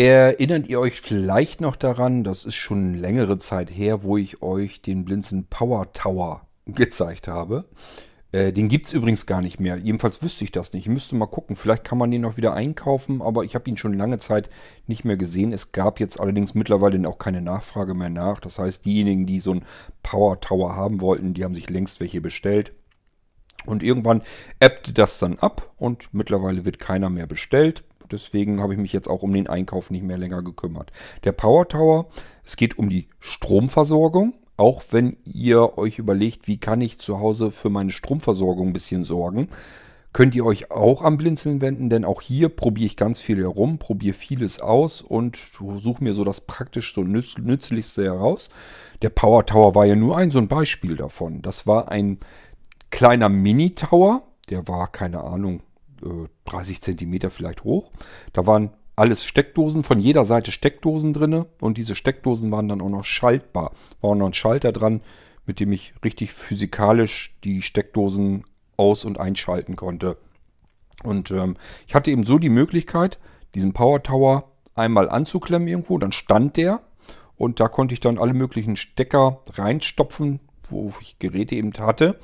Erinnert ihr euch vielleicht noch daran, das ist schon längere Zeit her, wo ich euch den Blinzen Power Tower gezeigt habe. Äh, den gibt es übrigens gar nicht mehr. Jedenfalls wüsste ich das nicht. Ich müsste mal gucken. Vielleicht kann man den noch wieder einkaufen, aber ich habe ihn schon lange Zeit nicht mehr gesehen. Es gab jetzt allerdings mittlerweile auch keine Nachfrage mehr nach. Das heißt, diejenigen, die so einen Power Tower haben wollten, die haben sich längst welche bestellt. Und irgendwann ebbte das dann ab und mittlerweile wird keiner mehr bestellt. Deswegen habe ich mich jetzt auch um den Einkauf nicht mehr länger gekümmert. Der Power Tower, es geht um die Stromversorgung. Auch wenn ihr euch überlegt, wie kann ich zu Hause für meine Stromversorgung ein bisschen sorgen, könnt ihr euch auch am Blinzeln wenden, denn auch hier probiere ich ganz viel herum, probiere vieles aus und suche mir so das praktisch so nütz nützlichste heraus. Der Power Tower war ja nur ein so ein Beispiel davon. Das war ein kleiner Mini-Tower, der war keine Ahnung, 30 äh, Zentimeter vielleicht hoch. Da waren alles Steckdosen, von jeder Seite Steckdosen drin und diese Steckdosen waren dann auch noch schaltbar. War auch noch ein Schalter dran, mit dem ich richtig physikalisch die Steckdosen aus- und einschalten konnte. Und ähm, ich hatte eben so die Möglichkeit, diesen Power Tower einmal anzuklemmen irgendwo, dann stand der und da konnte ich dann alle möglichen Stecker reinstopfen, wo ich Geräte eben hatte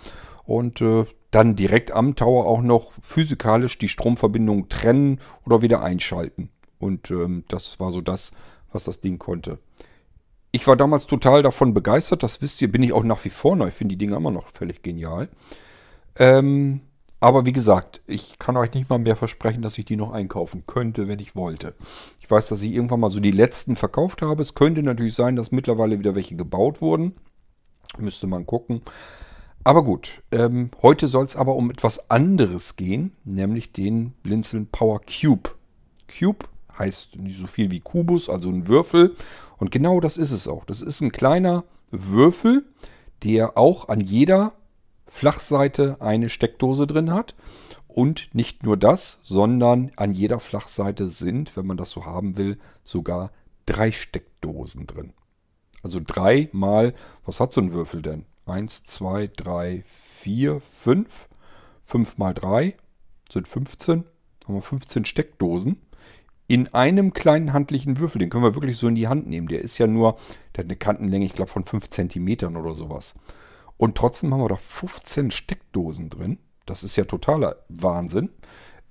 und äh, dann direkt am Tower auch noch physikalisch die Stromverbindung trennen oder wieder einschalten. Und ähm, das war so das, was das Ding konnte. Ich war damals total davon begeistert, das wisst ihr, bin ich auch nach wie vor noch. Ich finde die Dinge immer noch völlig genial. Ähm, aber wie gesagt, ich kann euch nicht mal mehr versprechen, dass ich die noch einkaufen könnte, wenn ich wollte. Ich weiß, dass ich irgendwann mal so die letzten verkauft habe. Es könnte natürlich sein, dass mittlerweile wieder welche gebaut wurden. Müsste man gucken. Aber gut, ähm, heute soll es aber um etwas anderes gehen, nämlich den Blinzeln Power Cube. Cube heißt nicht so viel wie Kubus, also ein Würfel. Und genau das ist es auch. Das ist ein kleiner Würfel, der auch an jeder Flachseite eine Steckdose drin hat. Und nicht nur das, sondern an jeder Flachseite sind, wenn man das so haben will, sogar drei Steckdosen drin. Also drei mal, was hat so ein Würfel denn? 1, 2, 3, 4, 5. 5 mal 3 sind 15. Haben wir 15 Steckdosen. In einem kleinen handlichen Würfel. Den können wir wirklich so in die Hand nehmen. Der ist ja nur, der hat eine Kantenlänge, ich glaube, von 5 cm oder sowas. Und trotzdem haben wir da 15 Steckdosen drin. Das ist ja totaler Wahnsinn.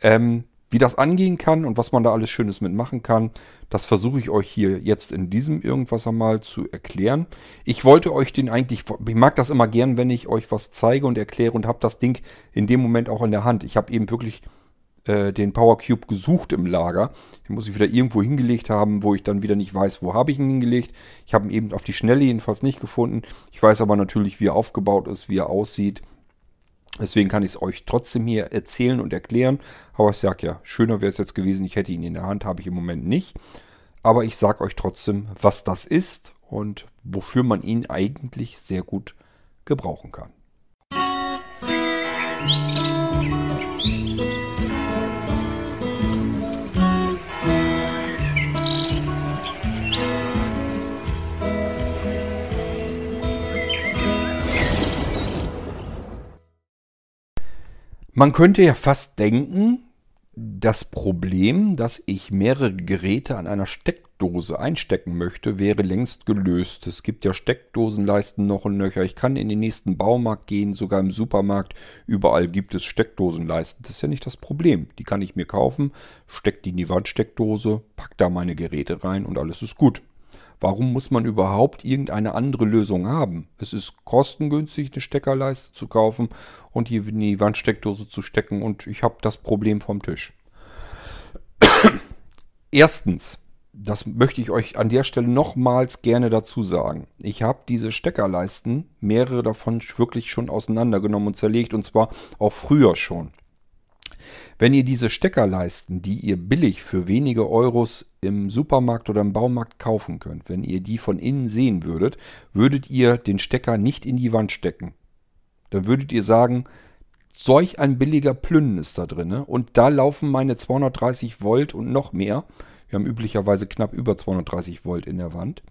Ähm, wie das angehen kann und was man da alles Schönes mitmachen kann, das versuche ich euch hier jetzt in diesem irgendwas einmal zu erklären. Ich wollte euch den eigentlich, ich mag das immer gern, wenn ich euch was zeige und erkläre und habe das Ding in dem Moment auch in der Hand. Ich habe eben wirklich äh, den Power Cube gesucht im Lager. Den muss ich wieder irgendwo hingelegt haben, wo ich dann wieder nicht weiß, wo habe ich ihn hingelegt. Ich habe ihn eben auf die Schnelle jedenfalls nicht gefunden. Ich weiß aber natürlich, wie er aufgebaut ist, wie er aussieht. Deswegen kann ich es euch trotzdem hier erzählen und erklären. Aber ich sage ja, schöner wäre es jetzt gewesen, ich hätte ihn in der Hand, habe ich im Moment nicht. Aber ich sage euch trotzdem, was das ist und wofür man ihn eigentlich sehr gut gebrauchen kann. Musik Man könnte ja fast denken, das Problem, dass ich mehrere Geräte an einer Steckdose einstecken möchte, wäre längst gelöst. Es gibt ja Steckdosenleisten noch und nöcher. Ich kann in den nächsten Baumarkt gehen, sogar im Supermarkt. Überall gibt es Steckdosenleisten. Das ist ja nicht das Problem. Die kann ich mir kaufen, steck die in die Wandsteckdose, pack da meine Geräte rein und alles ist gut. Warum muss man überhaupt irgendeine andere Lösung haben? Es ist kostengünstig, eine Steckerleiste zu kaufen und die in die Wandsteckdose zu stecken und ich habe das Problem vom Tisch. Erstens, das möchte ich euch an der Stelle nochmals gerne dazu sagen. Ich habe diese Steckerleisten, mehrere davon wirklich schon auseinandergenommen und zerlegt und zwar auch früher schon. Wenn ihr diese Steckerleisten, die ihr billig für wenige Euros im Supermarkt oder im Baumarkt kaufen könnt, wenn ihr die von innen sehen würdet, würdet ihr den Stecker nicht in die Wand stecken. Dann würdet ihr sagen, solch ein billiger Plünnen ist da drin und da laufen meine 230 Volt und noch mehr. Wir haben üblicherweise knapp über 230 Volt in der Wand.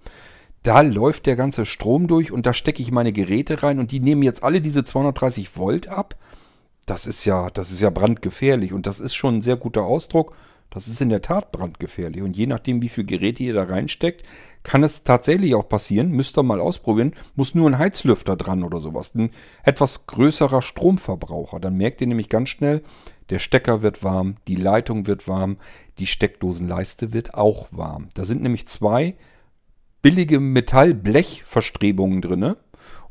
Da läuft der ganze Strom durch und da stecke ich meine Geräte rein und die nehmen jetzt alle diese 230 Volt ab das ist ja, das ist ja brandgefährlich und das ist schon ein sehr guter Ausdruck. Das ist in der Tat brandgefährlich. Und je nachdem, wie viel Geräte ihr da reinsteckt, kann es tatsächlich auch passieren. Müsst ihr mal ausprobieren. Muss nur ein Heizlüfter dran oder sowas. Ein etwas größerer Stromverbraucher. Dann merkt ihr nämlich ganz schnell, der Stecker wird warm, die Leitung wird warm, die Steckdosenleiste wird auch warm. Da sind nämlich zwei billige Metall-Blech-Verstrebungen drin.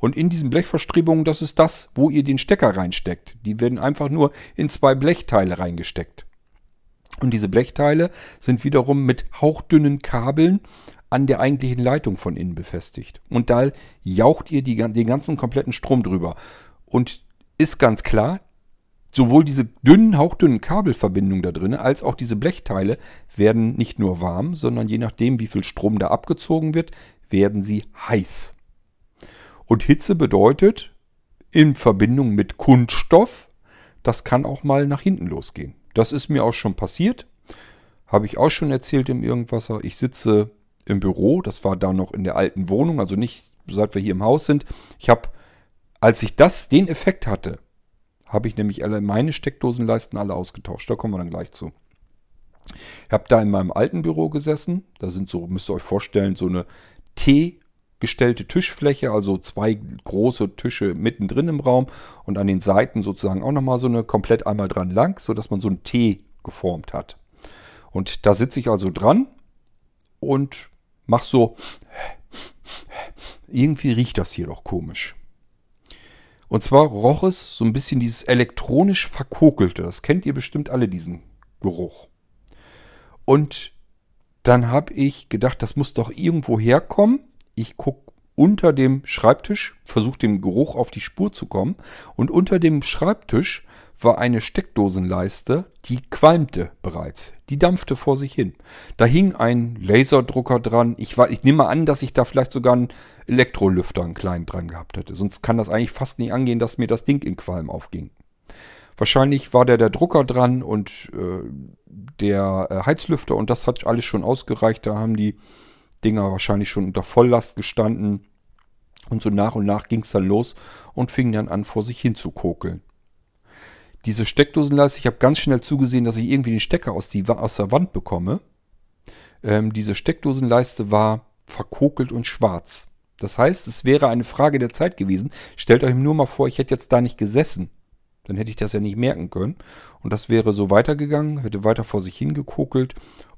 Und in diesen Blechverstrebungen, das ist das, wo ihr den Stecker reinsteckt. Die werden einfach nur in zwei Blechteile reingesteckt. Und diese Blechteile sind wiederum mit hauchdünnen Kabeln an der eigentlichen Leitung von innen befestigt. Und da jaucht ihr die, den ganzen kompletten Strom drüber. Und ist ganz klar, sowohl diese dünnen, hauchdünnen Kabelverbindungen da drin, als auch diese Blechteile werden nicht nur warm, sondern je nachdem, wie viel Strom da abgezogen wird, werden sie heiß. Und Hitze bedeutet in Verbindung mit Kunststoff, das kann auch mal nach hinten losgehen. Das ist mir auch schon passiert. Habe ich auch schon erzählt im Irgendwasser. Ich sitze im Büro, das war da noch in der alten Wohnung, also nicht seit wir hier im Haus sind. Ich habe, als ich das, den Effekt hatte, habe ich nämlich alle meine Steckdosenleisten alle ausgetauscht. Da kommen wir dann gleich zu. Ich habe da in meinem alten Büro gesessen. Da sind so, müsst ihr euch vorstellen, so eine T gestellte Tischfläche, also zwei große Tische mittendrin im Raum und an den Seiten sozusagen auch nochmal so eine komplett einmal dran lang, sodass man so ein T geformt hat. Und da sitze ich also dran und mache so, irgendwie riecht das hier doch komisch. Und zwar roch es so ein bisschen dieses elektronisch verkokelte. Das kennt ihr bestimmt alle, diesen Geruch. Und dann habe ich gedacht, das muss doch irgendwo herkommen ich gucke unter dem Schreibtisch, versuche dem Geruch auf die Spur zu kommen. Und unter dem Schreibtisch war eine Steckdosenleiste, die qualmte bereits. Die dampfte vor sich hin. Da hing ein Laserdrucker dran. Ich, war, ich nehme an, dass ich da vielleicht sogar einen Elektrolüfter einen kleinen dran gehabt hätte. Sonst kann das eigentlich fast nicht angehen, dass mir das Ding in Qualm aufging. Wahrscheinlich war da der Drucker dran und äh, der äh, Heizlüfter und das hat alles schon ausgereicht. Da haben die Dinger wahrscheinlich schon unter Volllast gestanden. Und so nach und nach ging es dann los und fing dann an, vor sich hin zu kokeln. Diese Steckdosenleiste, ich habe ganz schnell zugesehen, dass ich irgendwie den Stecker aus, die, aus der Wand bekomme. Ähm, diese Steckdosenleiste war verkokelt und schwarz. Das heißt, es wäre eine Frage der Zeit gewesen. Stellt euch nur mal vor, ich hätte jetzt da nicht gesessen. Dann hätte ich das ja nicht merken können. Und das wäre so weitergegangen, hätte weiter vor sich hingekokelt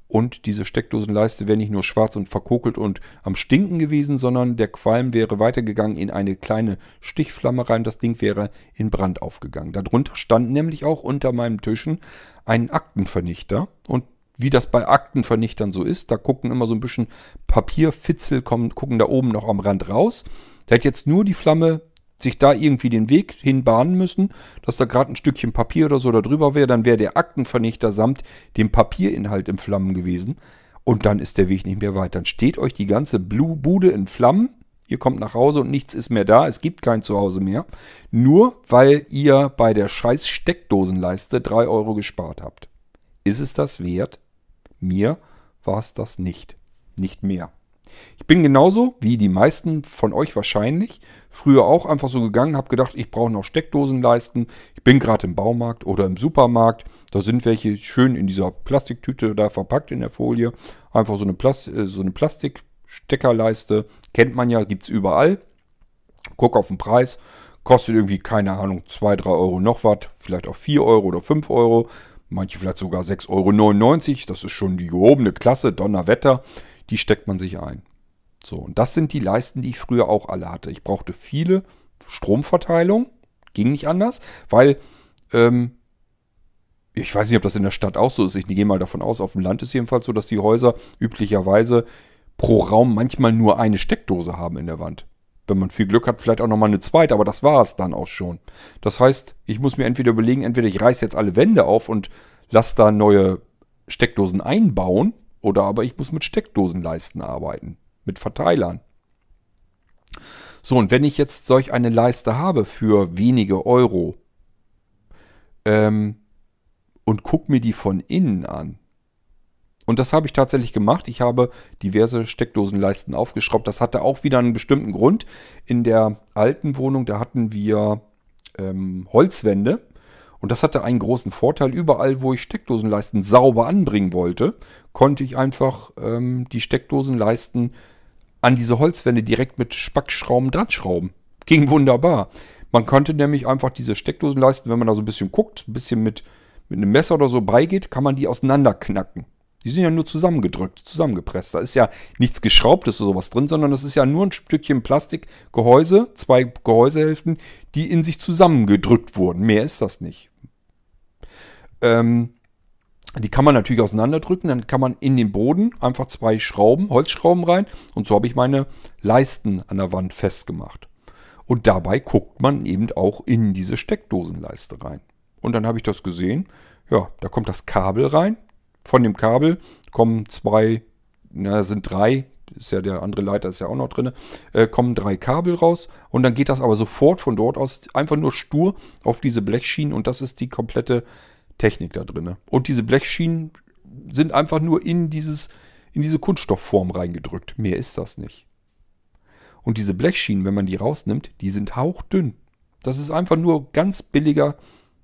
und diese Steckdosenleiste wäre nicht nur schwarz und verkokelt und am Stinken gewesen, sondern der Qualm wäre weitergegangen in eine kleine Stichflamme rein. Das Ding wäre in Brand aufgegangen. Darunter stand nämlich auch unter meinem Tischen ein Aktenvernichter. Und wie das bei Aktenvernichtern so ist, da gucken immer so ein bisschen Papierfitzel, kommen, gucken da oben noch am Rand raus. Der hat jetzt nur die Flamme sich da irgendwie den Weg hinbahnen müssen, dass da gerade ein Stückchen Papier oder so da drüber wäre, dann wäre der Aktenvernichter samt dem Papierinhalt in Flammen gewesen. Und dann ist der Weg nicht mehr weit. Dann steht euch die ganze Bude in Flammen. Ihr kommt nach Hause und nichts ist mehr da. Es gibt kein Zuhause mehr. Nur weil ihr bei der scheiß Steckdosenleiste 3 Euro gespart habt. Ist es das wert? Mir war es das nicht. Nicht mehr. Ich bin genauso wie die meisten von euch wahrscheinlich früher auch einfach so gegangen, habe gedacht, ich brauche noch Steckdosenleisten. Ich bin gerade im Baumarkt oder im Supermarkt. Da sind welche schön in dieser Plastiktüte da verpackt in der Folie. Einfach so eine, Plast äh, so eine Plastiksteckerleiste. Kennt man ja, gibt es überall. Guck auf den Preis. Kostet irgendwie, keine Ahnung, 2, 3 Euro noch was. Vielleicht auch 4 Euro oder 5 Euro. Manche vielleicht sogar 6,99 Euro. Das ist schon die gehobene Klasse, Donnerwetter die steckt man sich ein. So, und das sind die Leisten, die ich früher auch alle hatte. Ich brauchte viele Stromverteilung, ging nicht anders, weil ähm, ich weiß nicht, ob das in der Stadt auch so ist. Ich gehe mal davon aus, auf dem Land ist jedenfalls so, dass die Häuser üblicherweise pro Raum manchmal nur eine Steckdose haben in der Wand. Wenn man viel Glück hat, vielleicht auch nochmal eine zweite, aber das war es dann auch schon. Das heißt, ich muss mir entweder überlegen, entweder ich reiße jetzt alle Wände auf und lasse da neue Steckdosen einbauen oder aber ich muss mit Steckdosenleisten arbeiten, mit Verteilern. So, und wenn ich jetzt solch eine Leiste habe für wenige Euro ähm, und gucke mir die von innen an, und das habe ich tatsächlich gemacht. Ich habe diverse Steckdosenleisten aufgeschraubt. Das hatte auch wieder einen bestimmten Grund. In der alten Wohnung, da hatten wir ähm, Holzwände. Und das hatte einen großen Vorteil. Überall, wo ich Steckdosenleisten sauber anbringen wollte, konnte ich einfach ähm, die Steckdosenleisten an diese Holzwände direkt mit Spackschrauben dran schrauben. Ging wunderbar. Man konnte nämlich einfach diese Steckdosenleisten, wenn man da so ein bisschen guckt, ein bisschen mit, mit einem Messer oder so beigeht, kann man die auseinanderknacken. Die sind ja nur zusammengedrückt, zusammengepresst. Da ist ja nichts Geschraubtes oder sowas drin, sondern es ist ja nur ein Stückchen Plastikgehäuse, zwei Gehäusehälften, die in sich zusammengedrückt wurden. Mehr ist das nicht. Ähm, die kann man natürlich auseinanderdrücken, dann kann man in den Boden einfach zwei Schrauben, Holzschrauben rein und so habe ich meine Leisten an der Wand festgemacht. Und dabei guckt man eben auch in diese Steckdosenleiste rein. Und dann habe ich das gesehen. Ja, da kommt das Kabel rein von dem Kabel kommen zwei, na, sind drei, ist ja der andere Leiter ist ja auch noch drin, äh, kommen drei Kabel raus und dann geht das aber sofort von dort aus einfach nur stur auf diese Blechschienen und das ist die komplette Technik da drin. Und diese Blechschienen sind einfach nur in dieses, in diese Kunststoffform reingedrückt. Mehr ist das nicht. Und diese Blechschienen, wenn man die rausnimmt, die sind hauchdünn. Das ist einfach nur ganz billiger,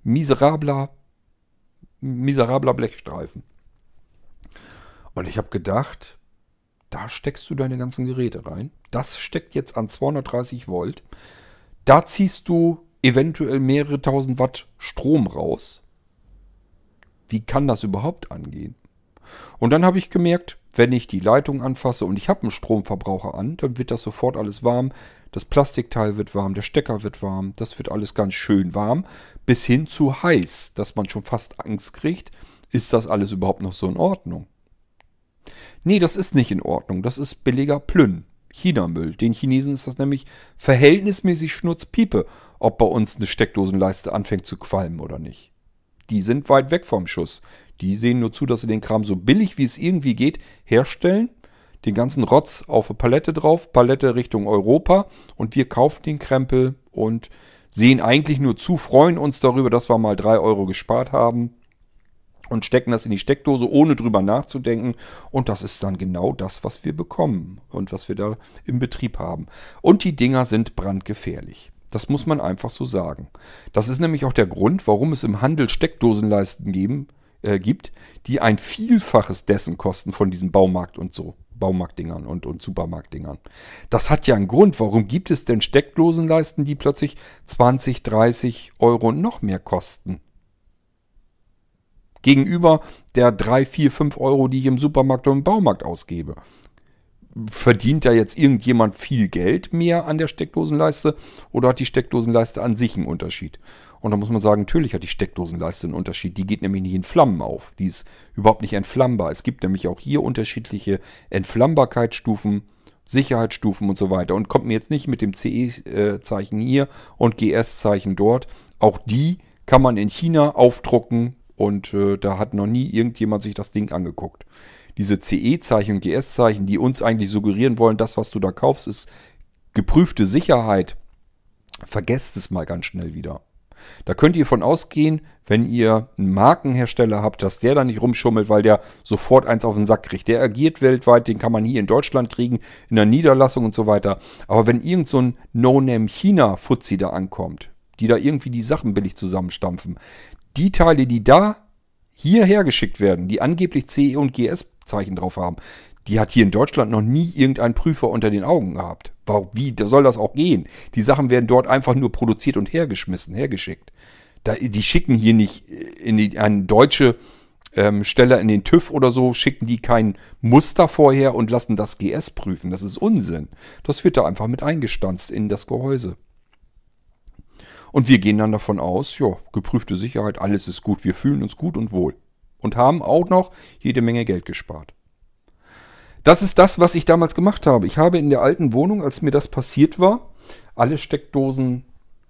miserabler, miserabler Blechstreifen. Und ich habe gedacht, da steckst du deine ganzen Geräte rein. Das steckt jetzt an 230 Volt. Da ziehst du eventuell mehrere tausend Watt Strom raus. Wie kann das überhaupt angehen? Und dann habe ich gemerkt, wenn ich die Leitung anfasse und ich habe einen Stromverbraucher an, dann wird das sofort alles warm. Das Plastikteil wird warm, der Stecker wird warm, das wird alles ganz schön warm, bis hin zu heiß, dass man schon fast Angst kriegt. Ist das alles überhaupt noch so in Ordnung? Nee, das ist nicht in Ordnung. Das ist billiger Plünn. China-Müll. Den Chinesen ist das nämlich verhältnismäßig Schnurzpiepe, ob bei uns eine Steckdosenleiste anfängt zu qualmen oder nicht. Die sind weit weg vom Schuss. Die sehen nur zu, dass sie den Kram so billig wie es irgendwie geht herstellen, den ganzen Rotz auf eine Palette drauf, Palette Richtung Europa und wir kaufen den Krempel und sehen eigentlich nur zu, freuen uns darüber, dass wir mal drei Euro gespart haben und stecken das in die Steckdose, ohne drüber nachzudenken. Und das ist dann genau das, was wir bekommen und was wir da im Betrieb haben. Und die Dinger sind brandgefährlich. Das muss man einfach so sagen. Das ist nämlich auch der Grund, warum es im Handel Steckdosenleisten geben, äh, gibt, die ein Vielfaches dessen kosten von diesen Baumarkt und so. Baumarktdingern und, und Supermarktdingern. Das hat ja einen Grund. Warum gibt es denn Steckdosenleisten, die plötzlich 20, 30 Euro noch mehr kosten? Gegenüber der 3, 4, 5 Euro, die ich im Supermarkt oder im Baumarkt ausgebe. Verdient da jetzt irgendjemand viel Geld mehr an der Steckdosenleiste oder hat die Steckdosenleiste an sich einen Unterschied? Und da muss man sagen, natürlich hat die Steckdosenleiste einen Unterschied. Die geht nämlich nicht in Flammen auf. Die ist überhaupt nicht entflammbar. Es gibt nämlich auch hier unterschiedliche Entflammbarkeitsstufen, Sicherheitsstufen und so weiter. Und kommt mir jetzt nicht mit dem CE-Zeichen hier und GS-Zeichen dort. Auch die kann man in China aufdrucken und äh, da hat noch nie irgendjemand sich das Ding angeguckt. Diese CE-Zeichen und GS-Zeichen, die uns eigentlich suggerieren wollen, das, was du da kaufst, ist geprüfte Sicherheit. Vergesst es mal ganz schnell wieder. Da könnt ihr von ausgehen, wenn ihr einen Markenhersteller habt, dass der da nicht rumschummelt, weil der sofort eins auf den Sack kriegt. Der agiert weltweit, den kann man hier in Deutschland kriegen, in der Niederlassung und so weiter. Aber wenn irgend so ein No-Name-China-Fuzzi da ankommt, die da irgendwie die Sachen billig zusammenstampfen, die Teile, die da hierher geschickt werden, die angeblich CE und GS-Zeichen drauf haben, die hat hier in Deutschland noch nie irgendein Prüfer unter den Augen gehabt. Wie soll das auch gehen? Die Sachen werden dort einfach nur produziert und hergeschmissen, hergeschickt. Da, die schicken hier nicht in die, an deutsche ähm, Stelle in den TÜV oder so, schicken die kein Muster vorher und lassen das GS prüfen. Das ist Unsinn. Das wird da einfach mit eingestanzt in das Gehäuse. Und wir gehen dann davon aus, ja, geprüfte Sicherheit, alles ist gut, wir fühlen uns gut und wohl. Und haben auch noch jede Menge Geld gespart. Das ist das, was ich damals gemacht habe. Ich habe in der alten Wohnung, als mir das passiert war, alle Steckdosen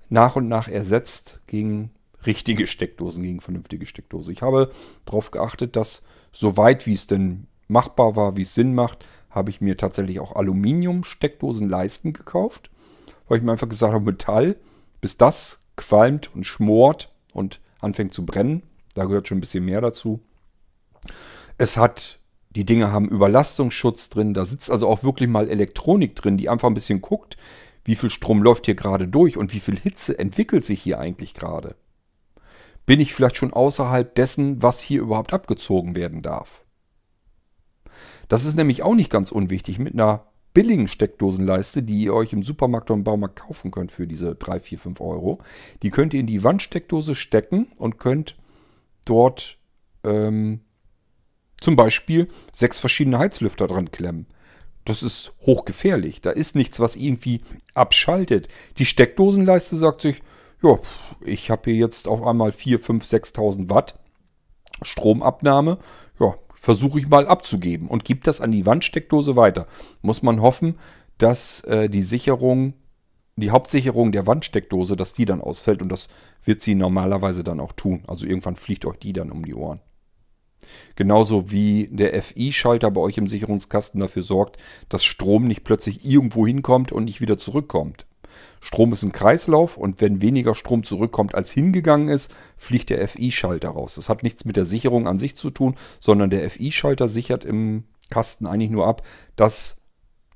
nach und nach ersetzt gegen richtige Steckdosen, gegen vernünftige Steckdosen. Ich habe darauf geachtet, dass so weit wie es denn machbar war, wie es Sinn macht, habe ich mir tatsächlich auch Aluminium-Steckdosenleisten gekauft, weil ich mir einfach gesagt habe, Metall bis das qualmt und schmort und anfängt zu brennen. Da gehört schon ein bisschen mehr dazu. Es hat, die Dinge haben Überlastungsschutz drin. Da sitzt also auch wirklich mal Elektronik drin, die einfach ein bisschen guckt, wie viel Strom läuft hier gerade durch und wie viel Hitze entwickelt sich hier eigentlich gerade. bin ich vielleicht schon außerhalb dessen, was hier überhaupt abgezogen werden darf. Das ist nämlich auch nicht ganz unwichtig. Mit einer billigen Steckdosenleiste, die ihr euch im Supermarkt oder im Baumarkt kaufen könnt für diese 3, 4, 5 Euro, die könnt ihr in die Wandsteckdose stecken und könnt dort ähm, zum Beispiel sechs verschiedene Heizlüfter dran klemmen. Das ist hochgefährlich. Da ist nichts, was irgendwie abschaltet. Die Steckdosenleiste sagt sich, ja, ich habe hier jetzt auf einmal 4, 5, 6.000 Watt Stromabnahme. Versuche ich mal abzugeben und gibt das an die Wandsteckdose weiter. Muss man hoffen, dass äh, die Sicherung, die Hauptsicherung der Wandsteckdose, dass die dann ausfällt und das wird sie normalerweise dann auch tun. Also irgendwann fliegt euch die dann um die Ohren. Genauso wie der FI-Schalter bei euch im Sicherungskasten dafür sorgt, dass Strom nicht plötzlich irgendwo hinkommt und nicht wieder zurückkommt. Strom ist ein Kreislauf und wenn weniger Strom zurückkommt, als hingegangen ist, fliegt der FI-Schalter raus. Das hat nichts mit der Sicherung an sich zu tun, sondern der FI-Schalter sichert im Kasten eigentlich nur ab, dass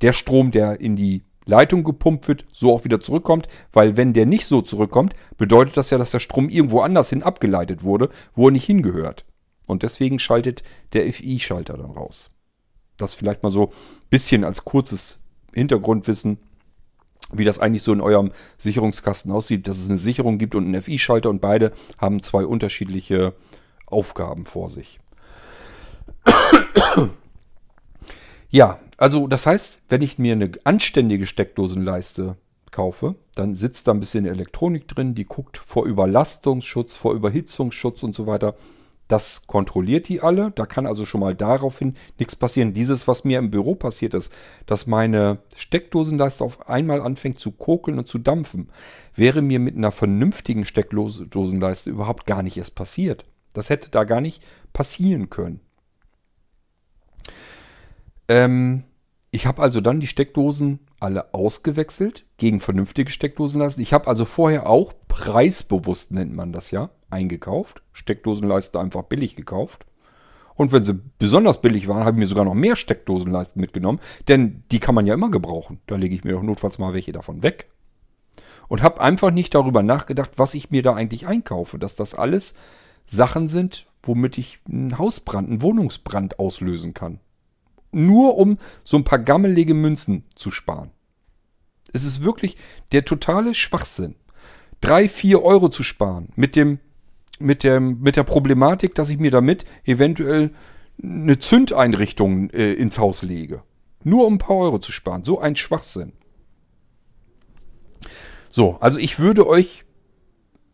der Strom, der in die Leitung gepumpt wird, so auch wieder zurückkommt, weil wenn der nicht so zurückkommt, bedeutet das ja, dass der Strom irgendwo anders hin abgeleitet wurde, wo er nicht hingehört. Und deswegen schaltet der FI-Schalter dann raus. Das vielleicht mal so ein bisschen als kurzes Hintergrundwissen wie das eigentlich so in eurem Sicherungskasten aussieht, dass es eine Sicherung gibt und einen FI-Schalter und beide haben zwei unterschiedliche Aufgaben vor sich. ja, also das heißt, wenn ich mir eine anständige Steckdosenleiste kaufe, dann sitzt da ein bisschen Elektronik drin, die guckt vor Überlastungsschutz, vor Überhitzungsschutz und so weiter. Das kontrolliert die alle. Da kann also schon mal daraufhin nichts passieren. Dieses, was mir im Büro passiert ist, dass meine Steckdosenleiste auf einmal anfängt zu kokeln und zu dampfen, wäre mir mit einer vernünftigen Steckdosenleiste überhaupt gar nicht erst passiert. Das hätte da gar nicht passieren können. Ähm, ich habe also dann die Steckdosen alle ausgewechselt gegen vernünftige Steckdosenleisten. Ich habe also vorher auch preisbewusst, nennt man das ja, eingekauft. Steckdosenleisten einfach billig gekauft. Und wenn sie besonders billig waren, habe ich mir sogar noch mehr Steckdosenleisten mitgenommen. Denn die kann man ja immer gebrauchen. Da lege ich mir doch notfalls mal welche davon weg. Und habe einfach nicht darüber nachgedacht, was ich mir da eigentlich einkaufe. Dass das alles Sachen sind, womit ich einen Hausbrand, einen Wohnungsbrand auslösen kann. Nur um so ein paar gammelige Münzen zu sparen. Es ist wirklich der totale Schwachsinn. Drei, vier Euro zu sparen mit dem mit, dem, mit der Problematik, dass ich mir damit eventuell eine Zündeinrichtung äh, ins Haus lege. Nur um ein paar Euro zu sparen. So ein Schwachsinn. So, also ich würde euch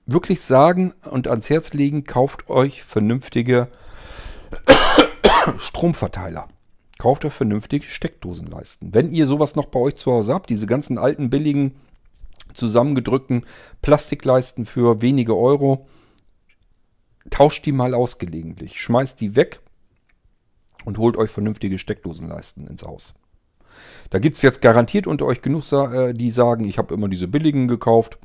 wirklich sagen und ans Herz legen, kauft euch vernünftige Stromverteiler. Kauft euch vernünftige Steckdosenleisten. Wenn ihr sowas noch bei euch zu Hause habt, diese ganzen alten, billigen, zusammengedrückten Plastikleisten für wenige Euro, tauscht die mal aus gelegentlich. Schmeißt die weg und holt euch vernünftige Steckdosenleisten ins Haus. Da gibt es jetzt garantiert unter euch genug, äh, die sagen, ich habe immer diese billigen gekauft.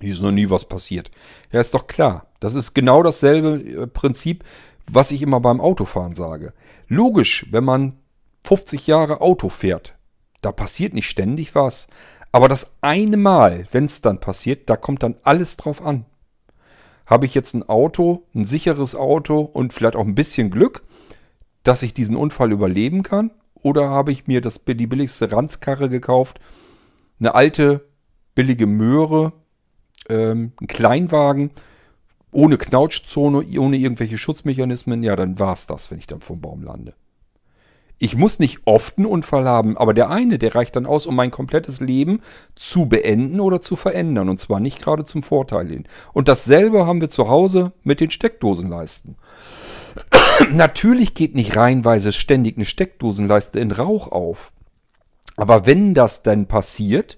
Hier ist noch nie was passiert. Ja, ist doch klar. Das ist genau dasselbe äh, Prinzip, was ich immer beim Autofahren sage. Logisch, wenn man 50 Jahre Auto fährt, da passiert nicht ständig was. Aber das eine Mal, wenn es dann passiert, da kommt dann alles drauf an. Habe ich jetzt ein Auto, ein sicheres Auto und vielleicht auch ein bisschen Glück, dass ich diesen Unfall überleben kann? Oder habe ich mir das, die billigste Ranzkarre gekauft, eine alte, billige Möhre, ähm, ein Kleinwagen, ohne Knautschzone, ohne irgendwelche Schutzmechanismen? Ja, dann war es das, wenn ich dann vom Baum lande. Ich muss nicht oft einen Unfall haben, aber der eine, der reicht dann aus, um mein komplettes Leben zu beenden oder zu verändern. Und zwar nicht gerade zum Vorteil hin. Und dasselbe haben wir zu Hause mit den Steckdosenleisten. Natürlich geht nicht reihenweise ständig eine Steckdosenleiste in Rauch auf. Aber wenn das dann passiert,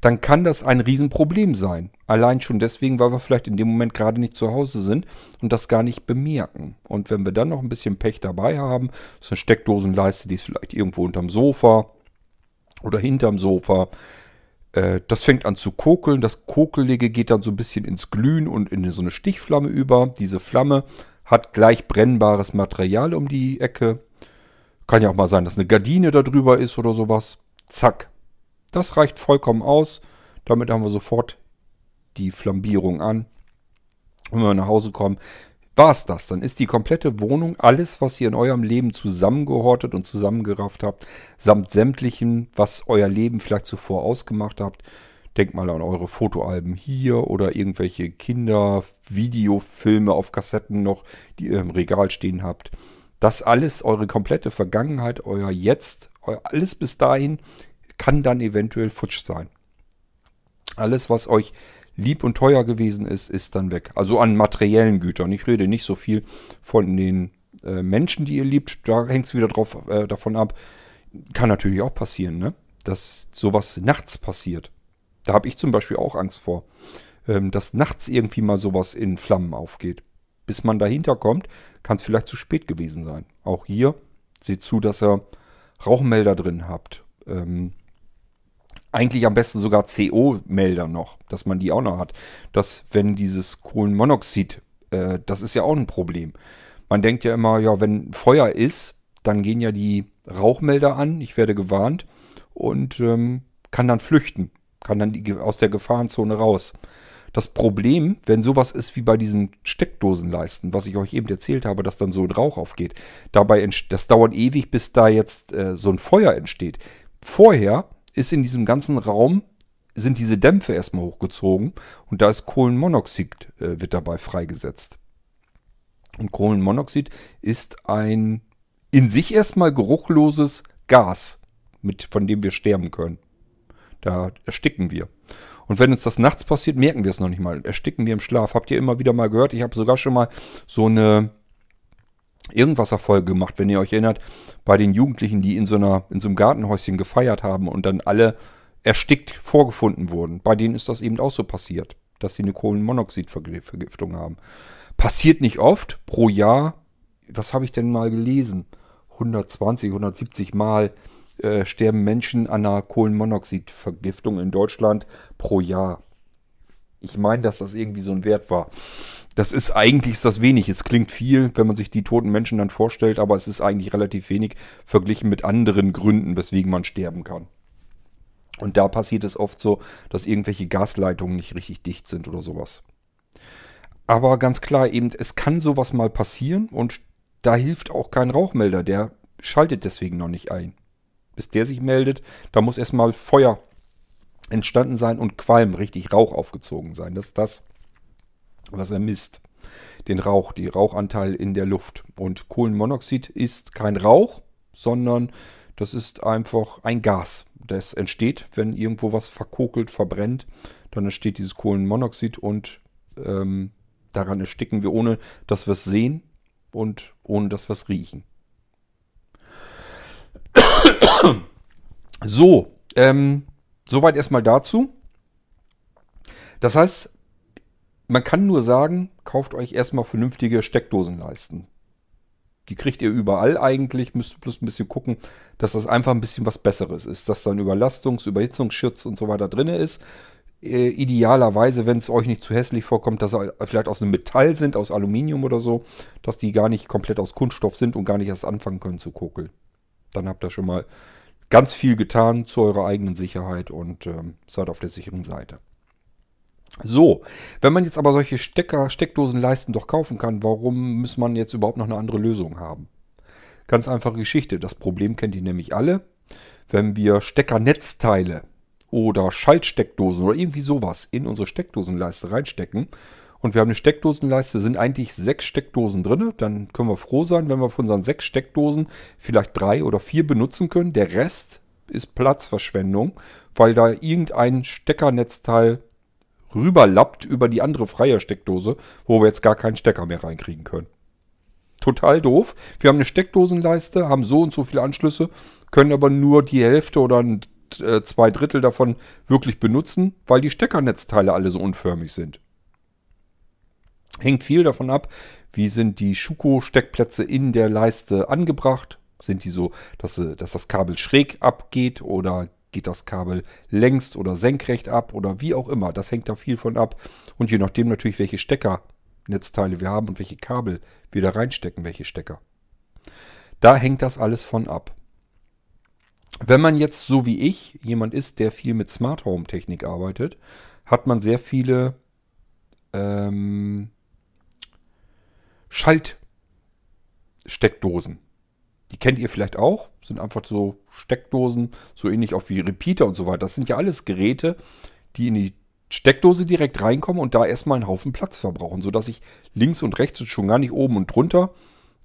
dann kann das ein Riesenproblem sein. Allein schon deswegen, weil wir vielleicht in dem Moment gerade nicht zu Hause sind und das gar nicht bemerken. Und wenn wir dann noch ein bisschen Pech dabei haben, ist eine Steckdosenleiste, die ist vielleicht irgendwo unterm Sofa oder hinterm Sofa. Äh, das fängt an zu kokeln. Das Kokelige geht dann so ein bisschen ins Glühen und in so eine Stichflamme über. Diese Flamme hat gleich brennbares Material um die Ecke. Kann ja auch mal sein, dass eine Gardine da drüber ist oder sowas. Zack, das reicht vollkommen aus. Damit haben wir sofort die Flambierung an. wenn wir nach Hause kommen, war es das. Dann ist die komplette Wohnung, alles, was ihr in eurem Leben zusammengehortet und zusammengerafft habt, samt sämtlichen, was euer Leben vielleicht zuvor ausgemacht habt. Denkt mal an eure Fotoalben hier oder irgendwelche Kinder-Videofilme auf Kassetten noch, die ihr im Regal stehen habt. Das alles, eure komplette Vergangenheit, euer Jetzt, alles bis dahin, kann dann eventuell futsch sein. Alles, was euch lieb und teuer gewesen ist, ist dann weg. Also an materiellen Gütern. Ich rede nicht so viel von den äh, Menschen, die ihr liebt. Da hängt es wieder drauf, äh, davon ab. Kann natürlich auch passieren, ne? dass sowas nachts passiert. Da habe ich zum Beispiel auch Angst vor, ähm, dass nachts irgendwie mal sowas in Flammen aufgeht. Bis man dahinter kommt, kann es vielleicht zu spät gewesen sein. Auch hier seht zu, dass ihr Rauchmelder drin habt. Ähm, eigentlich am besten sogar CO-Melder noch, dass man die auch noch hat. Dass, wenn dieses Kohlenmonoxid, äh, das ist ja auch ein Problem. Man denkt ja immer, ja, wenn Feuer ist, dann gehen ja die Rauchmelder an, ich werde gewarnt und ähm, kann dann flüchten, kann dann die, aus der Gefahrenzone raus. Das Problem, wenn sowas ist wie bei diesen Steckdosenleisten, was ich euch eben erzählt habe, dass dann so ein Rauch aufgeht, dabei das dauert ewig, bis da jetzt äh, so ein Feuer entsteht. Vorher ist in diesem ganzen Raum, sind diese Dämpfe erstmal hochgezogen und da ist Kohlenmonoxid, äh, wird dabei freigesetzt. Und Kohlenmonoxid ist ein in sich erstmal geruchloses Gas, mit, von dem wir sterben können. Da ersticken wir. Und wenn uns das nachts passiert, merken wir es noch nicht mal. Ersticken wir im Schlaf. Habt ihr immer wieder mal gehört? Ich habe sogar schon mal so eine Irgendwasserfolge gemacht, wenn ihr euch erinnert, bei den Jugendlichen, die in so, einer, in so einem Gartenhäuschen gefeiert haben und dann alle erstickt vorgefunden wurden. Bei denen ist das eben auch so passiert, dass sie eine Kohlenmonoxidvergiftung haben. Passiert nicht oft, pro Jahr, was habe ich denn mal gelesen? 120, 170 Mal äh, sterben Menschen an einer Kohlenmonoxidvergiftung in Deutschland pro Jahr. Ich meine, dass das irgendwie so ein Wert war. Das ist eigentlich ist das wenig. Es klingt viel, wenn man sich die toten Menschen dann vorstellt, aber es ist eigentlich relativ wenig verglichen mit anderen Gründen, weswegen man sterben kann. Und da passiert es oft so, dass irgendwelche Gasleitungen nicht richtig dicht sind oder sowas. Aber ganz klar, eben, es kann sowas mal passieren und da hilft auch kein Rauchmelder. Der schaltet deswegen noch nicht ein. Bis der sich meldet, da muss erstmal Feuer entstanden sein und Qualm, richtig Rauch aufgezogen sein. Das ist das, was er misst. Den Rauch, die Rauchanteil in der Luft. Und Kohlenmonoxid ist kein Rauch, sondern das ist einfach ein Gas. Das entsteht, wenn irgendwo was verkokelt, verbrennt. Dann entsteht dieses Kohlenmonoxid und ähm, daran ersticken wir, ohne dass wir es sehen und ohne dass wir es riechen. So, ähm, soweit erstmal dazu. Das heißt, man kann nur sagen, kauft euch erstmal vernünftige Steckdosenleisten. Die kriegt ihr überall eigentlich, müsst bloß ein bisschen gucken, dass das einfach ein bisschen was Besseres ist. Dass dann Überlastungs-, Überhitzungsschutz und so weiter drin ist. Äh, idealerweise, wenn es euch nicht zu hässlich vorkommt, dass sie vielleicht aus einem Metall sind, aus Aluminium oder so, dass die gar nicht komplett aus Kunststoff sind und gar nicht erst anfangen können zu kokeln. Dann habt ihr schon mal ganz viel getan zu eurer eigenen Sicherheit und ähm, seid auf der sicheren Seite. So, wenn man jetzt aber solche Stecker, Steckdosenleisten doch kaufen kann, warum muss man jetzt überhaupt noch eine andere Lösung haben? Ganz einfache Geschichte. Das Problem kennt ihr nämlich alle. Wenn wir Steckernetzteile oder Schaltsteckdosen oder irgendwie sowas in unsere Steckdosenleiste reinstecken und wir haben eine Steckdosenleiste, sind eigentlich sechs Steckdosen drin, dann können wir froh sein, wenn wir von unseren sechs Steckdosen vielleicht drei oder vier benutzen können. Der Rest ist Platzverschwendung, weil da irgendein Steckernetzteil rüberlappt über die andere freie Steckdose, wo wir jetzt gar keinen Stecker mehr reinkriegen können. Total doof. Wir haben eine Steckdosenleiste, haben so und so viele Anschlüsse, können aber nur die Hälfte oder äh, zwei Drittel davon wirklich benutzen, weil die Steckernetzteile alle so unförmig sind. Hängt viel davon ab, wie sind die Schuko-Steckplätze in der Leiste angebracht. Sind die so, dass, dass das Kabel schräg abgeht oder geht das Kabel längst oder senkrecht ab oder wie auch immer. Das hängt da viel von ab. Und je nachdem natürlich, welche Steckernetzteile wir haben und welche Kabel wir da reinstecken, welche Stecker. Da hängt das alles von ab. Wenn man jetzt so wie ich jemand ist, der viel mit Smart Home Technik arbeitet, hat man sehr viele ähm, Schaltsteckdosen. Die kennt ihr vielleicht auch. Sind einfach so Steckdosen, so ähnlich auch wie Repeater und so weiter. Das sind ja alles Geräte, die in die Steckdose direkt reinkommen und da erstmal einen Haufen Platz verbrauchen, sodass ich links und rechts und schon gar nicht oben und drunter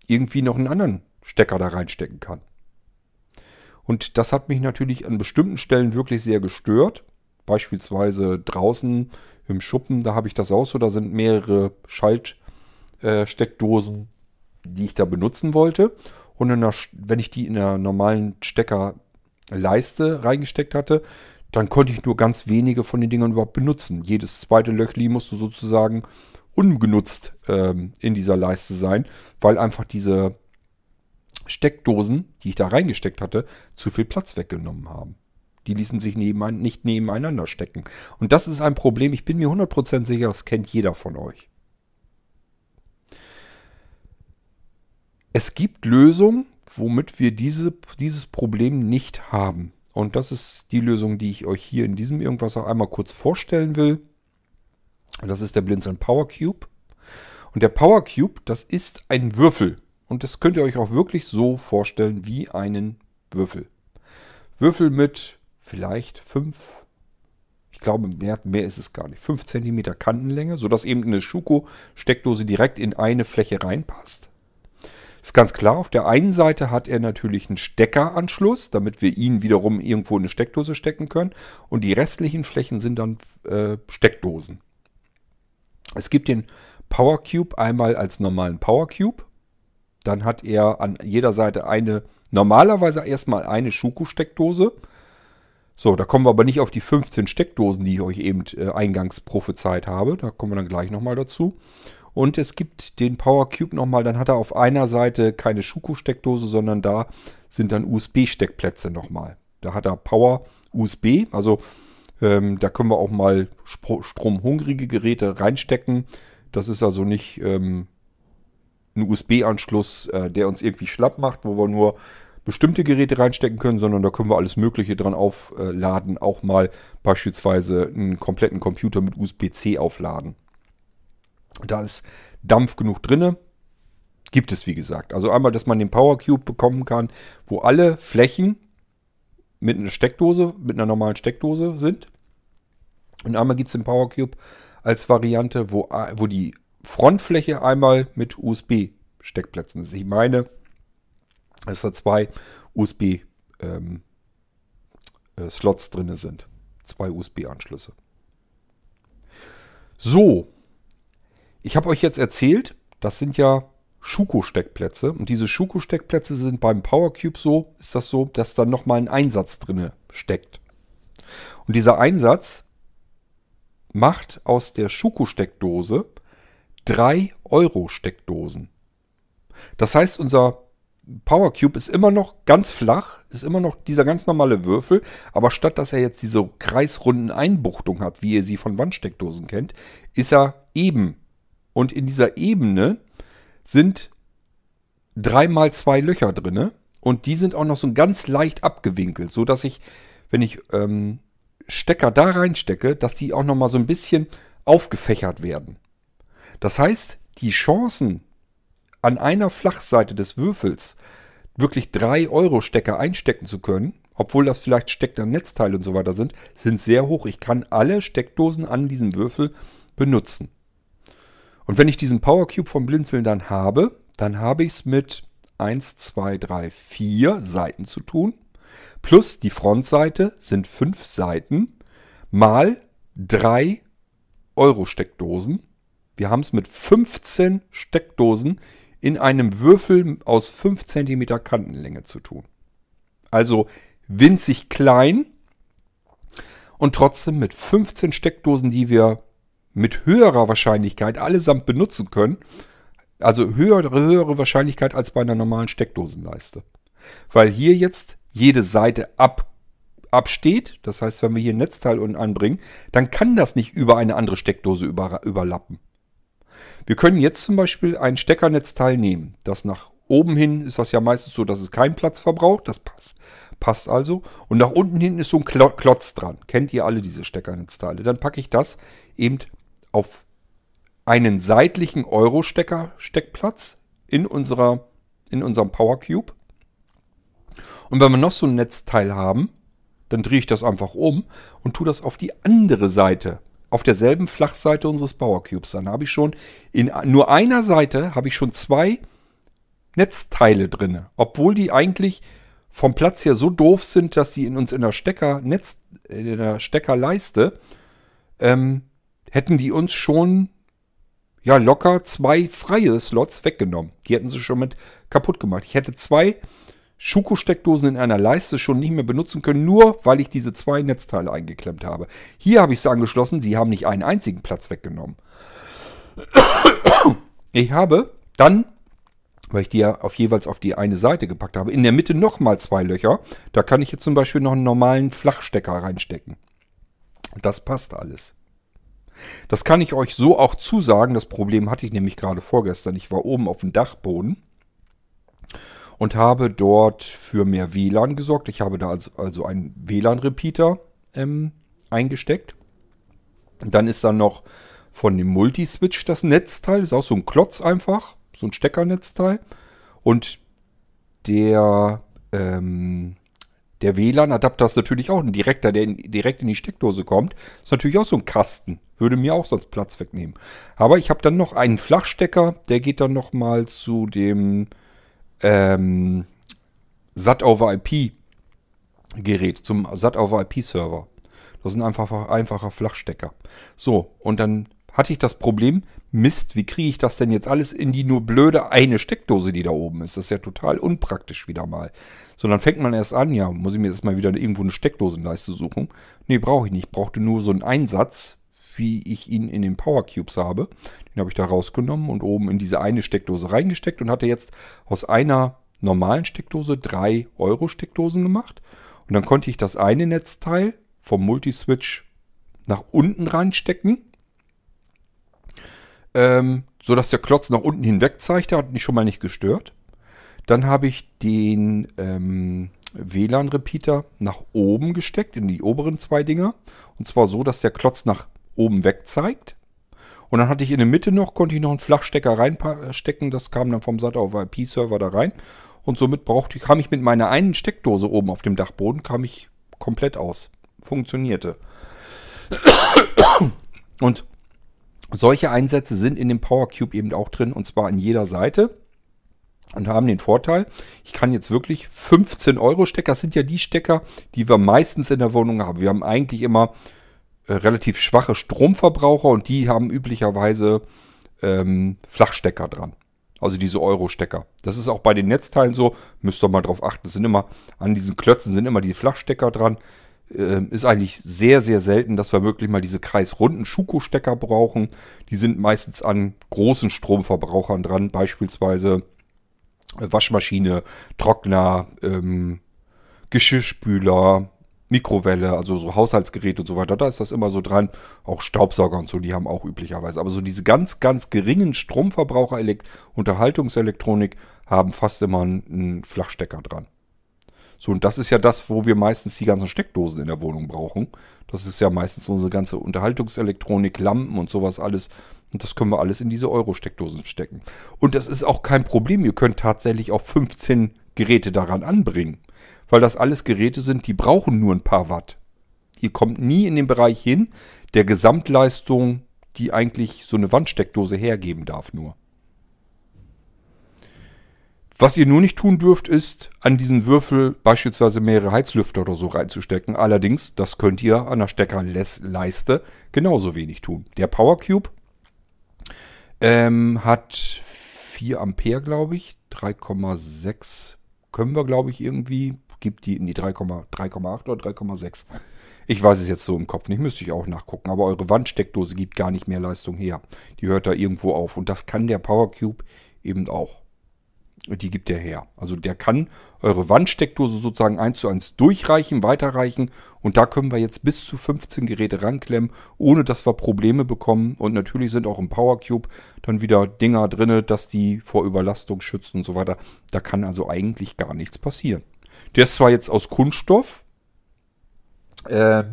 irgendwie noch einen anderen Stecker da reinstecken kann. Und das hat mich natürlich an bestimmten Stellen wirklich sehr gestört. Beispielsweise draußen im Schuppen, da habe ich das auch so, da sind mehrere Schaltsteckdosen, äh, die ich da benutzen wollte. Und der, wenn ich die in der normalen Steckerleiste reingesteckt hatte, dann konnte ich nur ganz wenige von den Dingern überhaupt benutzen. Jedes zweite Löchli musste sozusagen ungenutzt ähm, in dieser Leiste sein, weil einfach diese Steckdosen, die ich da reingesteckt hatte, zu viel Platz weggenommen haben. Die ließen sich nebenein, nicht nebeneinander stecken. Und das ist ein Problem. Ich bin mir 100% sicher, das kennt jeder von euch. Es gibt Lösungen, womit wir diese, dieses Problem nicht haben. Und das ist die Lösung, die ich euch hier in diesem Irgendwas auch einmal kurz vorstellen will. Das ist der Blinzeln Power Cube. Und der Power Cube, das ist ein Würfel. Und das könnt ihr euch auch wirklich so vorstellen wie einen Würfel. Würfel mit vielleicht 5, ich glaube mehr, mehr ist es gar nicht, 5 cm Kantenlänge, sodass eben eine Schuko-Steckdose direkt in eine Fläche reinpasst. Ist ganz klar, auf der einen Seite hat er natürlich einen Steckeranschluss, damit wir ihn wiederum irgendwo in eine Steckdose stecken können. Und die restlichen Flächen sind dann äh, Steckdosen. Es gibt den Power Cube einmal als normalen Power Cube. Dann hat er an jeder Seite eine, normalerweise erstmal eine Schuko-Steckdose. So, da kommen wir aber nicht auf die 15 Steckdosen, die ich euch eben äh, eingangs prophezeit habe. Da kommen wir dann gleich nochmal dazu. Und es gibt den Power Cube nochmal, dann hat er auf einer Seite keine Schuko-Steckdose, sondern da sind dann USB-Steckplätze nochmal. Da hat er Power USB, also ähm, da können wir auch mal stromhungrige Geräte reinstecken. Das ist also nicht ähm, ein USB-Anschluss, äh, der uns irgendwie schlapp macht, wo wir nur bestimmte Geräte reinstecken können, sondern da können wir alles Mögliche dran aufladen. Auch mal beispielsweise einen kompletten Computer mit USB-C aufladen. Da ist Dampf genug drinne. Gibt es, wie gesagt. Also einmal, dass man den Power Cube bekommen kann, wo alle Flächen mit einer Steckdose, mit einer normalen Steckdose sind. Und einmal gibt es den Power Cube als Variante, wo, wo die Frontfläche einmal mit USB-Steckplätzen ist. Ich meine, dass da zwei USB-Slots ähm, äh, drin sind. Zwei USB-Anschlüsse. So, ich habe euch jetzt erzählt, das sind ja Schuko-Steckplätze. Und diese Schuko-Steckplätze sind beim PowerCube so, ist das so, dass da nochmal ein Einsatz drin steckt. Und dieser Einsatz macht aus der Schuko-Steckdose 3 Euro-Steckdosen. Das heißt, unser PowerCube ist immer noch ganz flach, ist immer noch dieser ganz normale Würfel, aber statt dass er jetzt diese kreisrunden Einbuchtungen hat, wie ihr sie von Wandsteckdosen kennt, ist er eben und in dieser Ebene sind dreimal zwei Löcher drin. Und die sind auch noch so ganz leicht abgewinkelt, so dass ich, wenn ich ähm, Stecker da reinstecke, dass die auch noch mal so ein bisschen aufgefächert werden. Das heißt, die Chancen an einer Flachseite des Würfels wirklich 3 Euro Stecker einstecken zu können, obwohl das vielleicht steckter Netzteile und so weiter sind, sind sehr hoch. Ich kann alle Steckdosen an diesem Würfel benutzen. Und wenn ich diesen Power Cube vom Blinzeln dann habe, dann habe ich es mit 1, 2, 3, 4 Seiten zu tun. Plus die Frontseite sind 5 Seiten mal 3 Euro-Steckdosen. Wir haben es mit 15 Steckdosen in einem Würfel aus 5 cm Kantenlänge zu tun. Also winzig klein und trotzdem mit 15 Steckdosen, die wir mit höherer Wahrscheinlichkeit allesamt benutzen können. Also höhere, höhere Wahrscheinlichkeit als bei einer normalen Steckdosenleiste. Weil hier jetzt jede Seite ab, absteht. Das heißt, wenn wir hier ein Netzteil unten anbringen, dann kann das nicht über eine andere Steckdose über, überlappen. Wir können jetzt zum Beispiel ein Steckernetzteil nehmen. Das nach oben hin ist das ja meistens so, dass es keinen Platz verbraucht. Das passt. Passt also. Und nach unten hin ist so ein Klotz dran. Kennt ihr alle diese Steckernetzteile? Dann packe ich das eben auf einen seitlichen Euro-Stecker-Steckplatz in, unserer, in unserem Power Cube. Und wenn wir noch so ein Netzteil haben, dann drehe ich das einfach um und tue das auf die andere Seite, auf derselben Flachseite unseres Power Cubes. Dann habe ich schon in nur einer Seite habe ich schon zwei Netzteile drin, obwohl die eigentlich vom Platz her so doof sind, dass die in uns in der Steckernetz, in der Steckerleiste ähm, hätten die uns schon ja locker zwei freie Slots weggenommen. Die hätten sie schon mit kaputt gemacht. Ich hätte zwei Schuko-Steckdosen in einer Leiste schon nicht mehr benutzen können, nur weil ich diese zwei Netzteile eingeklemmt habe. Hier habe ich sie angeschlossen, sie haben nicht einen einzigen Platz weggenommen. Ich habe dann, weil ich die ja auf jeweils auf die eine Seite gepackt habe, in der Mitte nochmal zwei Löcher. Da kann ich jetzt zum Beispiel noch einen normalen Flachstecker reinstecken. Das passt alles. Das kann ich euch so auch zusagen. Das Problem hatte ich nämlich gerade vorgestern. Ich war oben auf dem Dachboden und habe dort für mehr WLAN gesorgt. Ich habe da also, einen WLAN-Repeater ähm, eingesteckt. Dann ist dann noch von dem Multiswitch das Netzteil. Das ist auch so ein Klotz einfach. So ein Steckernetzteil. Und der, ähm, der WLAN-Adapter ist natürlich auch ein direkter, der in, direkt in die Steckdose kommt. Ist natürlich auch so ein Kasten. Würde mir auch sonst Platz wegnehmen. Aber ich habe dann noch einen Flachstecker. Der geht dann nochmal zu dem ähm, SAT over IP Gerät, zum SAT over IP Server. Das ist ein einfacher, einfacher Flachstecker. So, und dann hatte ich das Problem, Mist, wie kriege ich das denn jetzt alles in die nur blöde eine Steckdose, die da oben ist? Das ist ja total unpraktisch wieder mal. So, dann fängt man erst an, ja, muss ich mir jetzt mal wieder irgendwo eine Steckdosenleiste suchen? Nee, brauche ich nicht. Ich brauchte nur so einen Einsatz, wie ich ihn in den Power Cubes habe. Den habe ich da rausgenommen und oben in diese eine Steckdose reingesteckt und hatte jetzt aus einer normalen Steckdose drei Euro Steckdosen gemacht. Und dann konnte ich das eine Netzteil vom Multiswitch nach unten reinstecken ähm, so dass der Klotz nach unten hinweg zeigt. Der hat mich schon mal nicht gestört. Dann habe ich den ähm, WLAN-Repeater nach oben gesteckt, in die oberen zwei Dinger. Und zwar so, dass der Klotz nach oben weg zeigt. Und dann hatte ich in der Mitte noch, konnte ich noch einen Flachstecker reinstecken. Das kam dann vom SATA auf IP-Server da rein. Und somit brauchte ich, kam ich mit meiner einen Steckdose oben auf dem Dachboden, kam ich komplett aus. Funktionierte. Und solche Einsätze sind in dem Power Cube eben auch drin und zwar an jeder Seite und haben den Vorteil, ich kann jetzt wirklich 15 Euro Stecker, das sind ja die Stecker, die wir meistens in der Wohnung haben. Wir haben eigentlich immer äh, relativ schwache Stromverbraucher und die haben üblicherweise ähm, Flachstecker dran. Also diese Euro-Stecker. Das ist auch bei den Netzteilen so. Müsst ihr mal drauf achten. Es sind immer, an diesen Klötzen sind immer die Flachstecker dran äh, ist eigentlich sehr, sehr selten, dass wir wirklich mal diese kreisrunden Schuko-Stecker brauchen. Die sind meistens an großen Stromverbrauchern dran, beispielsweise äh, Waschmaschine, Trockner, ähm, Geschirrspüler, Mikrowelle, also so Haushaltsgeräte und so weiter, da ist das immer so dran. Auch Staubsauger und so, die haben auch üblicherweise. Aber so diese ganz, ganz geringen Stromverbraucher, Unterhaltungselektronik haben fast immer einen Flachstecker dran. So, und das ist ja das, wo wir meistens die ganzen Steckdosen in der Wohnung brauchen. Das ist ja meistens unsere ganze Unterhaltungselektronik, Lampen und sowas alles. Und das können wir alles in diese Euro-Steckdosen stecken. Und das ist auch kein Problem. Ihr könnt tatsächlich auch 15 Geräte daran anbringen. Weil das alles Geräte sind, die brauchen nur ein paar Watt. Ihr kommt nie in den Bereich hin der Gesamtleistung, die eigentlich so eine Wandsteckdose hergeben darf nur. Was ihr nur nicht tun dürft, ist, an diesen Würfel beispielsweise mehrere Heizlüfter oder so reinzustecken. Allerdings, das könnt ihr an der Steckerleiste genauso wenig tun. Der Power Cube ähm, hat 4 Ampere, glaube ich. 3,6 können wir, glaube ich, irgendwie. Gibt die in die 3,8 oder 3,6. Ich weiß es jetzt so im Kopf nicht, müsste ich auch nachgucken. Aber eure Wandsteckdose gibt gar nicht mehr Leistung her. Die hört da irgendwo auf. Und das kann der Power Cube eben auch die gibt der her. Also der kann eure Wandsteckdose sozusagen eins zu eins durchreichen, weiterreichen und da können wir jetzt bis zu 15 Geräte ranklemmen, ohne dass wir Probleme bekommen. Und natürlich sind auch im Power Cube dann wieder Dinger drin, dass die vor Überlastung schützen und so weiter. Da kann also eigentlich gar nichts passieren. Der ist zwar jetzt aus Kunststoff, äh,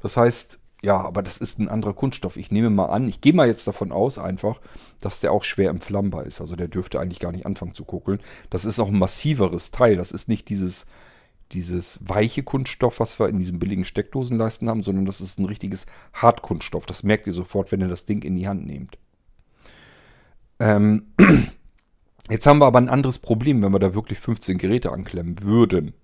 das heißt, Ja, aber das ist ein anderer Kunststoff. Ich nehme mal an, ich gehe mal jetzt davon aus einfach, dass der auch schwer entflammbar ist. Also der dürfte eigentlich gar nicht anfangen zu kuckeln. Das ist auch ein massiveres Teil. Das ist nicht dieses, dieses weiche Kunststoff, was wir in diesen billigen Steckdosenleisten haben, sondern das ist ein richtiges Hartkunststoff. Das merkt ihr sofort, wenn ihr das Ding in die Hand nehmt. Ähm, jetzt haben wir aber ein anderes Problem, wenn wir da wirklich 15 Geräte anklemmen würden.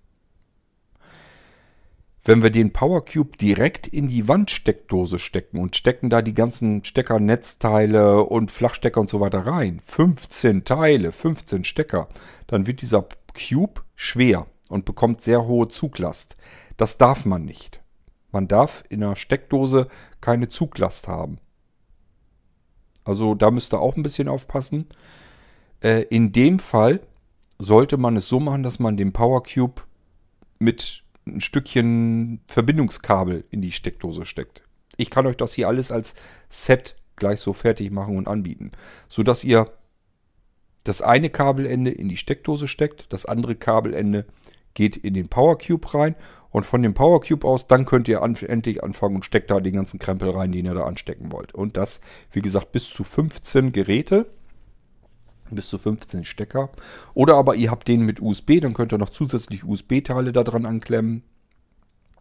Wenn wir den Power Cube direkt in die Wandsteckdose stecken und stecken da die ganzen Steckernetzteile und Flachstecker und so weiter rein, 15 Teile, 15 Stecker, dann wird dieser Cube schwer und bekommt sehr hohe Zuglast. Das darf man nicht. Man darf in einer Steckdose keine Zuglast haben. Also da müsst ihr auch ein bisschen aufpassen. Äh, in dem Fall sollte man es so machen, dass man den Power Cube mit ein Stückchen Verbindungskabel in die Steckdose steckt. Ich kann euch das hier alles als Set gleich so fertig machen und anbieten, sodass ihr das eine Kabelende in die Steckdose steckt, das andere Kabelende geht in den Power Cube rein und von dem Power Cube aus, dann könnt ihr an, endlich anfangen und steckt da den ganzen Krempel rein, den ihr da anstecken wollt. Und das, wie gesagt, bis zu 15 Geräte bis zu 15 Stecker. Oder aber ihr habt den mit USB, dann könnt ihr noch zusätzlich USB-Teile da dran anklemmen.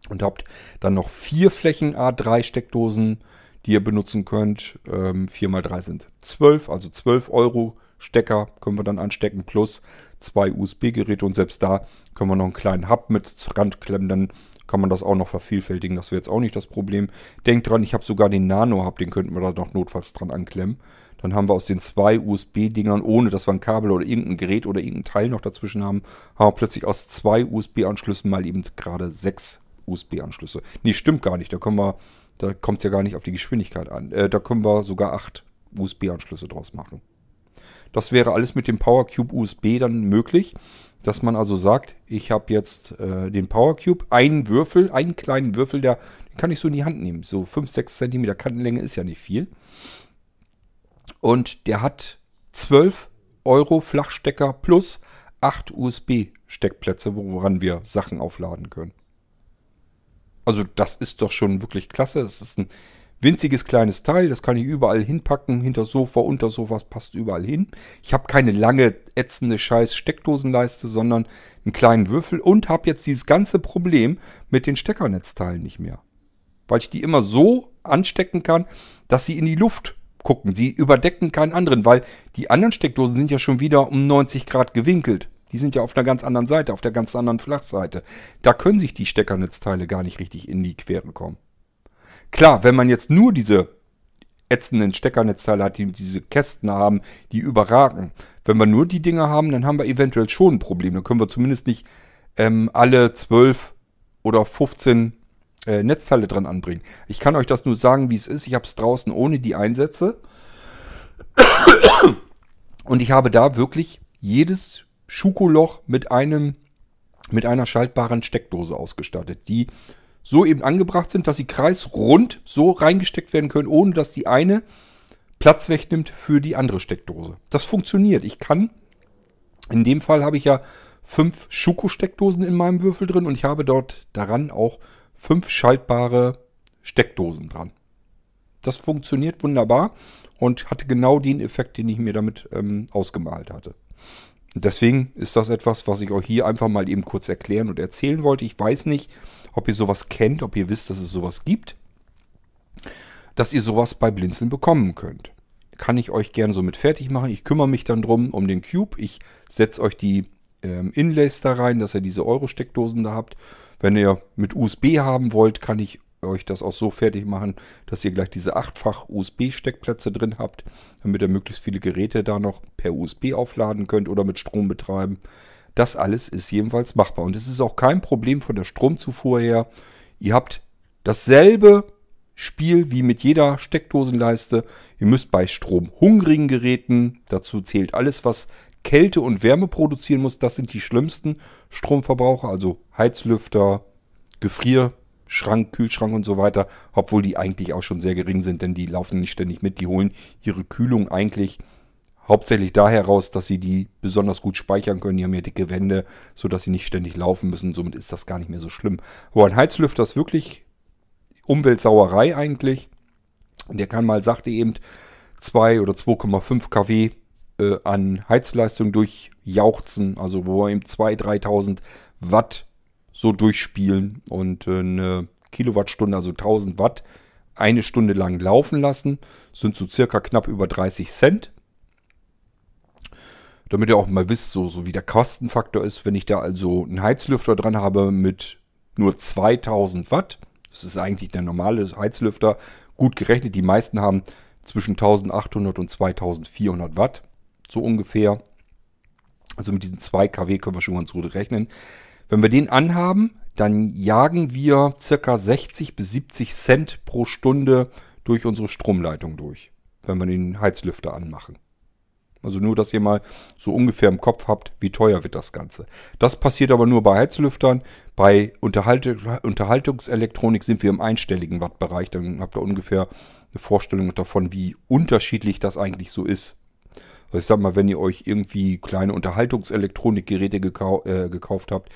Und habt dann noch vier Flächen A3 Steckdosen, die ihr benutzen könnt. Ähm, 4 mal 3 sind 12, also 12 Euro Stecker können wir dann anstecken, plus zwei USB-Geräte. Und selbst da können wir noch einen kleinen Hub mit Rand klemmen, dann kann man das auch noch vervielfältigen. Das wäre jetzt auch nicht das Problem. Denkt dran, ich habe sogar den Nano-Hub, den könnten wir da noch notfalls dran anklemmen. Dann haben wir aus den zwei USB-Dingern, ohne dass wir ein Kabel oder irgendein Gerät oder irgendein Teil noch dazwischen haben, haben wir plötzlich aus zwei USB-Anschlüssen mal eben gerade sechs USB-Anschlüsse. Nee, stimmt gar nicht. Da kommen wir, da kommt es ja gar nicht auf die Geschwindigkeit an. Äh, da können wir sogar acht USB-Anschlüsse draus machen. Das wäre alles mit dem PowerCube USB dann möglich, dass man also sagt, ich habe jetzt äh, den PowerCube, einen Würfel, einen kleinen Würfel, der, den kann ich so in die Hand nehmen. So 5, 6 cm Kantenlänge ist ja nicht viel. Und der hat 12 Euro Flachstecker plus 8 USB-Steckplätze, woran wir Sachen aufladen können. Also das ist doch schon wirklich klasse. Das ist ein winziges kleines Teil, das kann ich überall hinpacken, hinter Sofa, unter Sofa, passt überall hin. Ich habe keine lange ätzende scheiß Steckdosenleiste, sondern einen kleinen Würfel und habe jetzt dieses ganze Problem mit den Steckernetzteilen nicht mehr. Weil ich die immer so anstecken kann, dass sie in die Luft gucken. Sie überdecken keinen anderen, weil die anderen Steckdosen sind ja schon wieder um 90 Grad gewinkelt. Die sind ja auf einer ganz anderen Seite, auf der ganz anderen Flachseite. Da können sich die Steckernetzteile gar nicht richtig in die Quere kommen. Klar, wenn man jetzt nur diese ätzenden Steckernetzteile hat, die diese Kästen haben, die überragen. Wenn wir nur die Dinger haben, dann haben wir eventuell schon ein Problem. Dann können wir zumindest nicht ähm, alle 12 oder 15 äh, Netzteile dran anbringen. Ich kann euch das nur sagen, wie es ist. Ich habe es draußen ohne die Einsätze. Und ich habe da wirklich jedes Schukoloch mit mit einer schaltbaren Steckdose ausgestattet, die so eben angebracht sind, dass sie kreisrund so reingesteckt werden können, ohne dass die eine Platz wegnimmt für die andere Steckdose. Das funktioniert. Ich kann, in dem Fall habe ich ja fünf Schuko-Steckdosen in meinem Würfel drin und ich habe dort daran auch fünf schaltbare Steckdosen dran. Das funktioniert wunderbar und hatte genau den Effekt, den ich mir damit ähm, ausgemalt hatte. Deswegen ist das etwas, was ich euch hier einfach mal eben kurz erklären und erzählen wollte. Ich weiß nicht, ob ihr sowas kennt, ob ihr wisst, dass es sowas gibt, dass ihr sowas bei Blinzeln bekommen könnt. Kann ich euch gerne so mit fertig machen. Ich kümmere mich dann drum um den Cube. Ich setze euch die ähm, Inlays da rein, dass ihr diese Euro-Steckdosen da habt. Wenn ihr mit USB haben wollt, kann ich euch das auch so fertig machen, dass ihr gleich diese achtfach USB-Steckplätze drin habt, damit ihr möglichst viele Geräte da noch per USB aufladen könnt oder mit Strom betreiben. Das alles ist jedenfalls machbar. Und es ist auch kein Problem von der Stromzufuhr her. Ihr habt dasselbe Spiel wie mit jeder Steckdosenleiste. Ihr müsst bei stromhungrigen Geräten, dazu zählt alles, was Kälte und Wärme produzieren muss, das sind die schlimmsten Stromverbraucher, also Heizlüfter, Gefrierschrank, Kühlschrank und so weiter, obwohl die eigentlich auch schon sehr gering sind, denn die laufen nicht ständig mit, die holen ihre Kühlung eigentlich hauptsächlich daher raus, dass sie die besonders gut speichern können. Die haben ja dicke Wände, sodass sie nicht ständig laufen müssen. Somit ist das gar nicht mehr so schlimm. Aber ein Heizlüfter ist wirklich Umweltsauerei eigentlich. Der kann mal, sagte eben, 2 oder 2,5 kW äh, an Heizleistung durchjauchzen, also wo wir eben 2.000, 3.000 Watt so durchspielen und äh, eine Kilowattstunde, also 1000 Watt, eine Stunde lang laufen lassen, sind so circa knapp über 30 Cent. Damit ihr auch mal wisst, so, so wie der Kostenfaktor ist, wenn ich da also einen Heizlüfter dran habe mit nur 2000 Watt, das ist eigentlich der normale Heizlüfter, gut gerechnet, die meisten haben zwischen 1800 und 2400 Watt, so ungefähr. Also mit diesen 2 kW können wir schon ganz gut rechnen. Wenn wir den anhaben, dann jagen wir circa 60 bis 70 Cent pro Stunde durch unsere Stromleitung durch, wenn wir den Heizlüfter anmachen. Also nur, dass ihr mal so ungefähr im Kopf habt, wie teuer wird das Ganze. Das passiert aber nur bei Heizlüftern. Bei Unterhalt Unterhaltungselektronik sind wir im einstelligen Wattbereich. Dann habt ihr ungefähr eine Vorstellung davon, wie unterschiedlich das eigentlich so ist. Ich sag mal, wenn ihr euch irgendwie kleine Unterhaltungselektronikgeräte gekau äh, gekauft habt,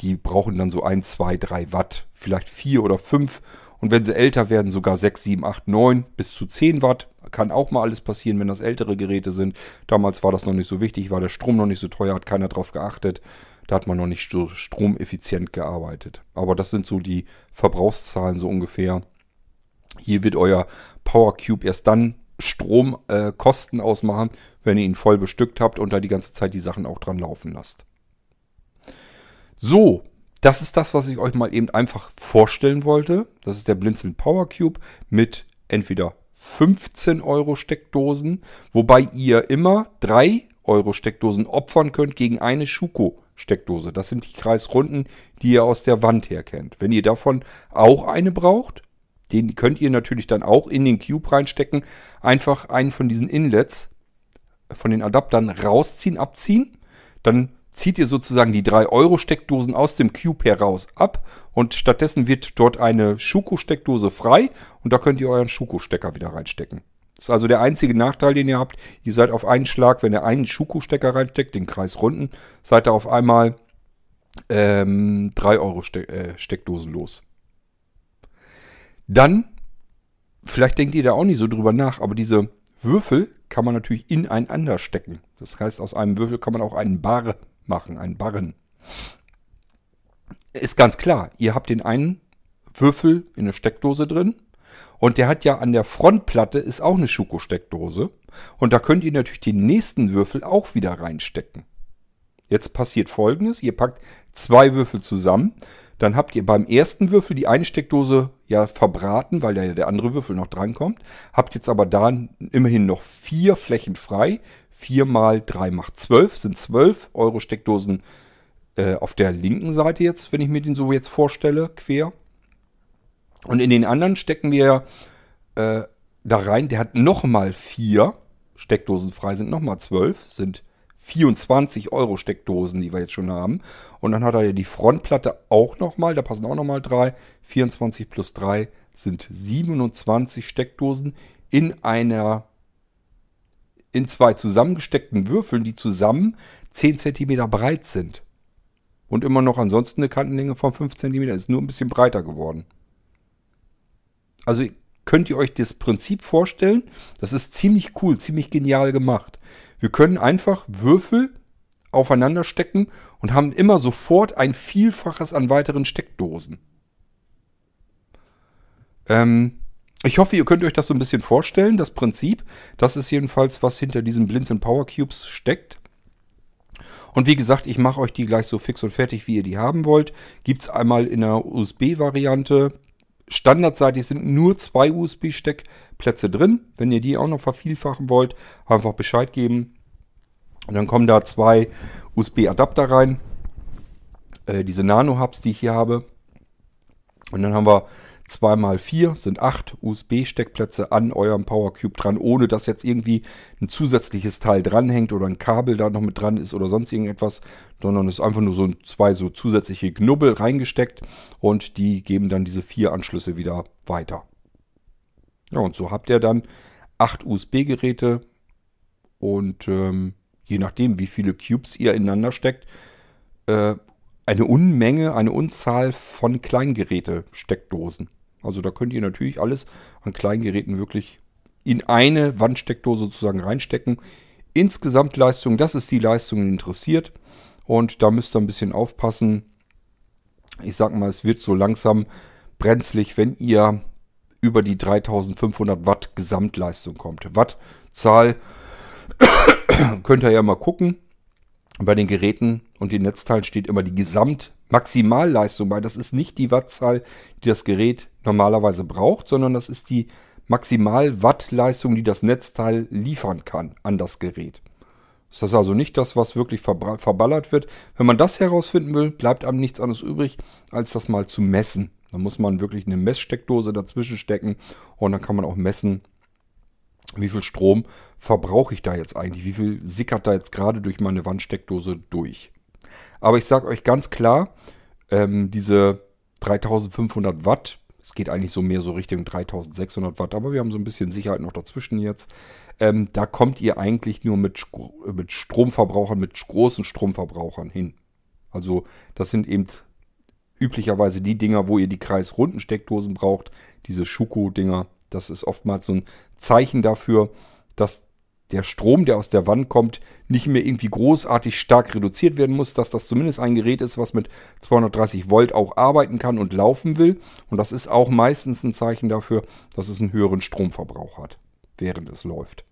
die brauchen dann so 1, 2, 3 Watt, vielleicht 4 oder 5. Und wenn sie älter werden, sogar 6, 7, 8, 9 bis zu 10 Watt. Kann auch mal alles passieren, wenn das ältere Geräte sind. Damals war das noch nicht so wichtig, war der Strom noch nicht so teuer, hat keiner drauf geachtet. Da hat man noch nicht so stromeffizient gearbeitet. Aber das sind so die Verbrauchszahlen so ungefähr. Hier wird euer Power Cube erst dann Stromkosten äh, ausmachen, wenn ihr ihn voll bestückt habt und da die ganze Zeit die Sachen auch dran laufen lasst. So, das ist das, was ich euch mal eben einfach vorstellen wollte. Das ist der Blinzeln Power Cube mit entweder 15 Euro Steckdosen, wobei ihr immer 3 Euro Steckdosen opfern könnt gegen eine Schuko Steckdose. Das sind die Kreisrunden, die ihr aus der Wand her kennt. Wenn ihr davon auch eine braucht, den könnt ihr natürlich dann auch in den Cube reinstecken. Einfach einen von diesen Inlets, von den Adaptern rausziehen, abziehen. Dann zieht ihr sozusagen die 3-Euro-Steckdosen aus dem Cube heraus ab und stattdessen wird dort eine Schuko-Steckdose frei und da könnt ihr euren Schuko-Stecker wieder reinstecken. Das ist also der einzige Nachteil, den ihr habt. Ihr seid auf einen Schlag, wenn ihr einen Schuko-Stecker reinsteckt, den Kreis runden, seid ihr auf einmal ähm, 3 Euro Ste äh, Steckdosen los. Dann, vielleicht denkt ihr da auch nicht so drüber nach, aber diese Würfel kann man natürlich ineinander stecken. Das heißt, aus einem Würfel kann man auch einen Bar machen, einen Barren. Ist ganz klar, ihr habt den einen Würfel in eine Steckdose drin und der hat ja an der Frontplatte ist auch eine Schuko-Steckdose und da könnt ihr natürlich den nächsten Würfel auch wieder reinstecken. Jetzt passiert folgendes, ihr packt zwei Würfel zusammen, dann habt ihr beim ersten Würfel die eine Steckdose ja verbraten, weil ja der andere Würfel noch drankommt. Habt jetzt aber da immerhin noch vier Flächen frei. Vier mal drei macht zwölf, sind zwölf Euro Steckdosen äh, auf der linken Seite jetzt, wenn ich mir den so jetzt vorstelle, quer. Und in den anderen stecken wir äh, da rein, der hat nochmal vier Steckdosen frei, sind nochmal zwölf, sind 24 Euro Steckdosen, die wir jetzt schon haben. Und dann hat er ja die Frontplatte auch nochmal, da passen auch nochmal drei. 24 plus 3 sind 27 Steckdosen in einer, in zwei zusammengesteckten Würfeln, die zusammen 10 cm breit sind. Und immer noch ansonsten eine Kantenlänge von 5 cm, ist nur ein bisschen breiter geworden. Also könnt ihr euch das Prinzip vorstellen? Das ist ziemlich cool, ziemlich genial gemacht. Wir können einfach Würfel aufeinander stecken und haben immer sofort ein Vielfaches an weiteren Steckdosen. Ähm, ich hoffe, ihr könnt euch das so ein bisschen vorstellen, das Prinzip. Das ist jedenfalls, was hinter diesen Blinzeln Power Cubes steckt. Und wie gesagt, ich mache euch die gleich so fix und fertig, wie ihr die haben wollt. Gibt es einmal in der USB-Variante. Standardseitig sind nur zwei USB-Steckplätze drin. Wenn ihr die auch noch vervielfachen wollt, einfach Bescheid geben. Und dann kommen da zwei USB-Adapter rein. Äh, diese Nano-Hubs, die ich hier habe. Und dann haben wir 2x4 sind 8 USB-Steckplätze an eurem Power Cube dran, ohne dass jetzt irgendwie ein zusätzliches Teil dranhängt oder ein Kabel da noch mit dran ist oder sonst irgendetwas, sondern es ist einfach nur so zwei so zusätzliche Knubbel reingesteckt und die geben dann diese vier Anschlüsse wieder weiter. Ja, und so habt ihr dann 8 USB-Geräte und ähm, je nachdem, wie viele Cubes ihr ineinander steckt, äh, eine Unmenge, eine Unzahl von Kleingeräte-Steckdosen. Also da könnt ihr natürlich alles an kleinen Geräten wirklich in eine Wandsteckdose sozusagen reinstecken. Insgesamt Leistung, das ist die Leistung, die interessiert. Und da müsst ihr ein bisschen aufpassen. Ich sag mal, es wird so langsam brenzlig, wenn ihr über die 3500 Watt Gesamtleistung kommt. Wattzahl könnt ihr ja mal gucken. Bei den Geräten und den Netzteilen steht immer die Gesamtmaximalleistung bei. Das ist nicht die Wattzahl, die das Gerät normalerweise braucht, sondern das ist die Maximal-Watt-Leistung, die das Netzteil liefern kann an das Gerät. Das ist also nicht das, was wirklich verballert wird. Wenn man das herausfinden will, bleibt einem nichts anderes übrig, als das mal zu messen. Da muss man wirklich eine Messsteckdose dazwischen stecken und dann kann man auch messen, wie viel Strom verbrauche ich da jetzt eigentlich, wie viel sickert da jetzt gerade durch meine Wandsteckdose durch. Aber ich sage euch ganz klar, ähm, diese 3500 Watt es geht eigentlich so mehr so Richtung 3600 Watt, aber wir haben so ein bisschen Sicherheit noch dazwischen jetzt. Ähm, da kommt ihr eigentlich nur mit, mit Stromverbrauchern, mit großen Stromverbrauchern hin. Also das sind eben üblicherweise die Dinger, wo ihr die kreisrunden Steckdosen braucht, diese Schuko-Dinger. Das ist oftmals so ein Zeichen dafür, dass der Strom, der aus der Wand kommt, nicht mehr irgendwie großartig stark reduziert werden muss, dass das zumindest ein Gerät ist, was mit 230 Volt auch arbeiten kann und laufen will. Und das ist auch meistens ein Zeichen dafür, dass es einen höheren Stromverbrauch hat, während es läuft.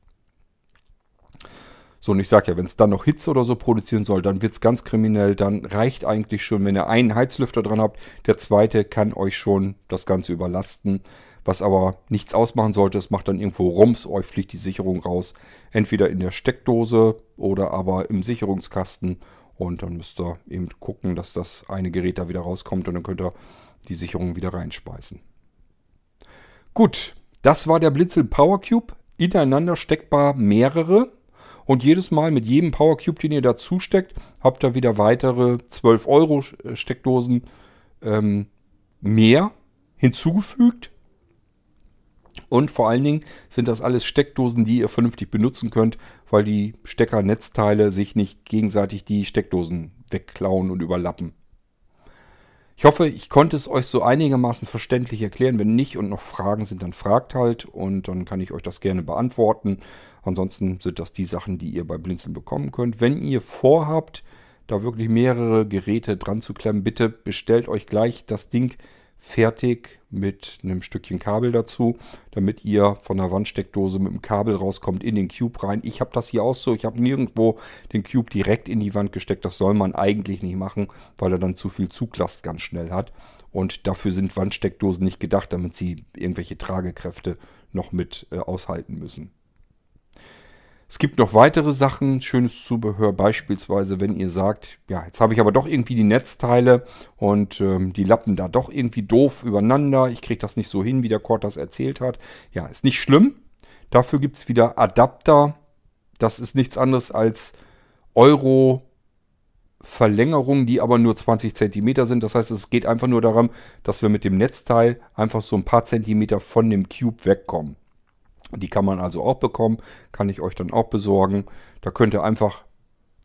So, und ich sage ja, wenn es dann noch Hitze oder so produzieren soll, dann wird es ganz kriminell. Dann reicht eigentlich schon, wenn ihr einen Heizlüfter dran habt. Der zweite kann euch schon das Ganze überlasten. Was aber nichts ausmachen sollte, es macht dann irgendwo Rums, euch fliegt die Sicherung raus. Entweder in der Steckdose oder aber im Sicherungskasten. Und dann müsst ihr eben gucken, dass das eine Gerät da wieder rauskommt und dann könnt ihr die Sicherung wieder reinspeisen. Gut, das war der Blitzel Power Cube. Ineinander steckbar mehrere. Und jedes Mal mit jedem Power Cube, den ihr dazu steckt, habt ihr wieder weitere 12 Euro Steckdosen ähm, mehr hinzugefügt. Und vor allen Dingen sind das alles Steckdosen, die ihr vernünftig benutzen könnt, weil die Steckernetzteile sich nicht gegenseitig die Steckdosen wegklauen und überlappen. Ich hoffe, ich konnte es euch so einigermaßen verständlich erklären. Wenn nicht und noch Fragen sind, dann fragt halt und dann kann ich euch das gerne beantworten. Ansonsten sind das die Sachen, die ihr bei Blinzeln bekommen könnt. Wenn ihr vorhabt, da wirklich mehrere Geräte dran zu klemmen, bitte bestellt euch gleich das Ding fertig mit einem Stückchen Kabel dazu, damit ihr von der Wandsteckdose mit dem Kabel rauskommt in den Cube rein. Ich habe das hier auch so. Ich habe nirgendwo den Cube direkt in die Wand gesteckt. Das soll man eigentlich nicht machen, weil er dann zu viel Zuglast ganz schnell hat. Und dafür sind Wandsteckdosen nicht gedacht, damit sie irgendwelche Tragekräfte noch mit äh, aushalten müssen. Es gibt noch weitere Sachen, schönes Zubehör, beispielsweise, wenn ihr sagt, ja, jetzt habe ich aber doch irgendwie die Netzteile und ähm, die lappen da doch irgendwie doof übereinander. Ich kriege das nicht so hin, wie der Cord das erzählt hat. Ja, ist nicht schlimm. Dafür gibt es wieder Adapter. Das ist nichts anderes als Euro Verlängerungen, die aber nur 20 cm sind. Das heißt, es geht einfach nur darum, dass wir mit dem Netzteil einfach so ein paar Zentimeter von dem Cube wegkommen. Die kann man also auch bekommen, kann ich euch dann auch besorgen. Da könnt ihr einfach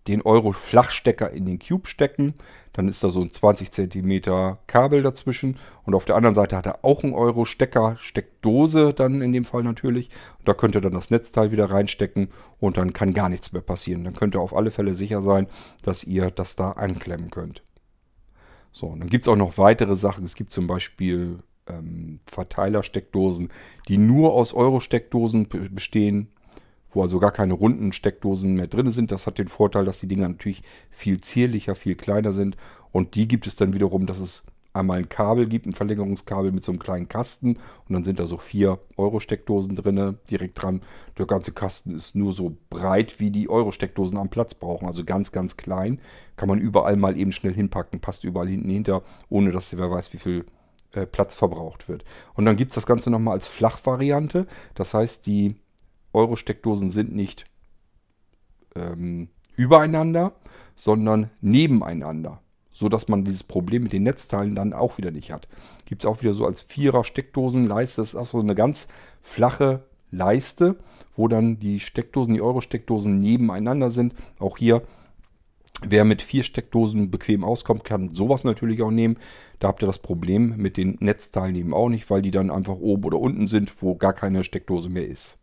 den Euro Flachstecker in den Cube stecken. Dann ist da so ein 20 cm Kabel dazwischen. Und auf der anderen Seite hat er auch einen Euro Stecker, Steckdose dann in dem Fall natürlich. Und da könnt ihr dann das Netzteil wieder reinstecken und dann kann gar nichts mehr passieren. Dann könnt ihr auf alle Fälle sicher sein, dass ihr das da anklemmen könnt. So, und dann gibt es auch noch weitere Sachen. Es gibt zum Beispiel ähm, Verteilersteckdosen, die nur aus Euro-Steckdosen bestehen, wo also gar keine runden Steckdosen mehr drin sind. Das hat den Vorteil, dass die Dinger natürlich viel zierlicher, viel kleiner sind. Und die gibt es dann wiederum, dass es einmal ein Kabel gibt, ein Verlängerungskabel mit so einem kleinen Kasten und dann sind da so vier Euro-Steckdosen drin, direkt dran. Der ganze Kasten ist nur so breit, wie die Euro-Steckdosen am Platz brauchen, also ganz, ganz klein. Kann man überall mal eben schnell hinpacken, passt überall hinten hinter, ohne dass wer weiß, wie viel äh, Platz verbraucht wird. Und dann gibt es das Ganze nochmal als Flachvariante. Das heißt, die Euro-Steckdosen sind nicht ähm, übereinander, sondern nebeneinander. So dass man dieses Problem mit den Netzteilen dann auch wieder nicht hat. Gibt es auch wieder so als Vierer-Steckdosenleiste. Das ist auch so eine ganz flache Leiste, wo dann die Steckdosen, die Euro-Steckdosen nebeneinander sind. Auch hier Wer mit vier Steckdosen bequem auskommt, kann sowas natürlich auch nehmen. Da habt ihr das Problem mit den Netzteilen eben auch nicht, weil die dann einfach oben oder unten sind, wo gar keine Steckdose mehr ist.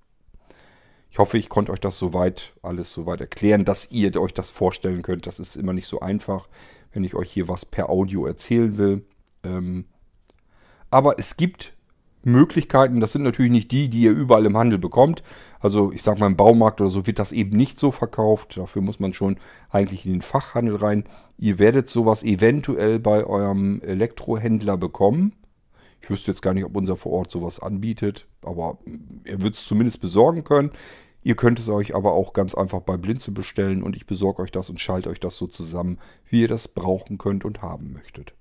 Ich hoffe, ich konnte euch das soweit alles soweit erklären, dass ihr euch das vorstellen könnt. Das ist immer nicht so einfach, wenn ich euch hier was per Audio erzählen will. Ähm, aber es gibt Möglichkeiten, das sind natürlich nicht die, die ihr überall im Handel bekommt. Also ich sage mal im Baumarkt oder so wird das eben nicht so verkauft. Dafür muss man schon eigentlich in den Fachhandel rein. Ihr werdet sowas eventuell bei eurem Elektrohändler bekommen. Ich wüsste jetzt gar nicht, ob unser vor Ort sowas anbietet, aber er wird es zumindest besorgen können. Ihr könnt es euch aber auch ganz einfach bei Blinze bestellen und ich besorge euch das und schalte euch das so zusammen, wie ihr das brauchen könnt und haben möchtet.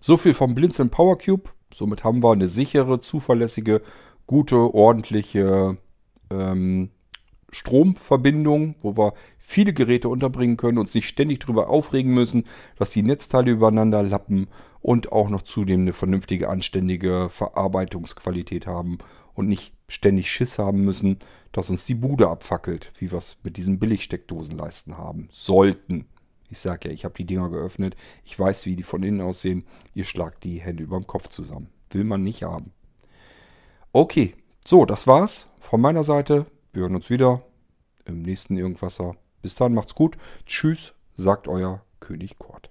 So viel vom Blinzeln Power Cube. Somit haben wir eine sichere, zuverlässige, gute, ordentliche ähm, Stromverbindung, wo wir viele Geräte unterbringen können, uns nicht ständig darüber aufregen müssen, dass die Netzteile übereinander lappen und auch noch zudem eine vernünftige, anständige Verarbeitungsqualität haben und nicht ständig Schiss haben müssen, dass uns die Bude abfackelt, wie wir es mit diesen Billigsteckdosenleisten haben sollten. Ich sage ja, ich habe die Dinger geöffnet. Ich weiß, wie die von innen aussehen. Ihr schlagt die Hände über dem Kopf zusammen. Will man nicht haben. Okay, so, das war's von meiner Seite. Wir hören uns wieder im nächsten Irgendwasser. Bis dann, macht's gut. Tschüss, sagt euer König Kort.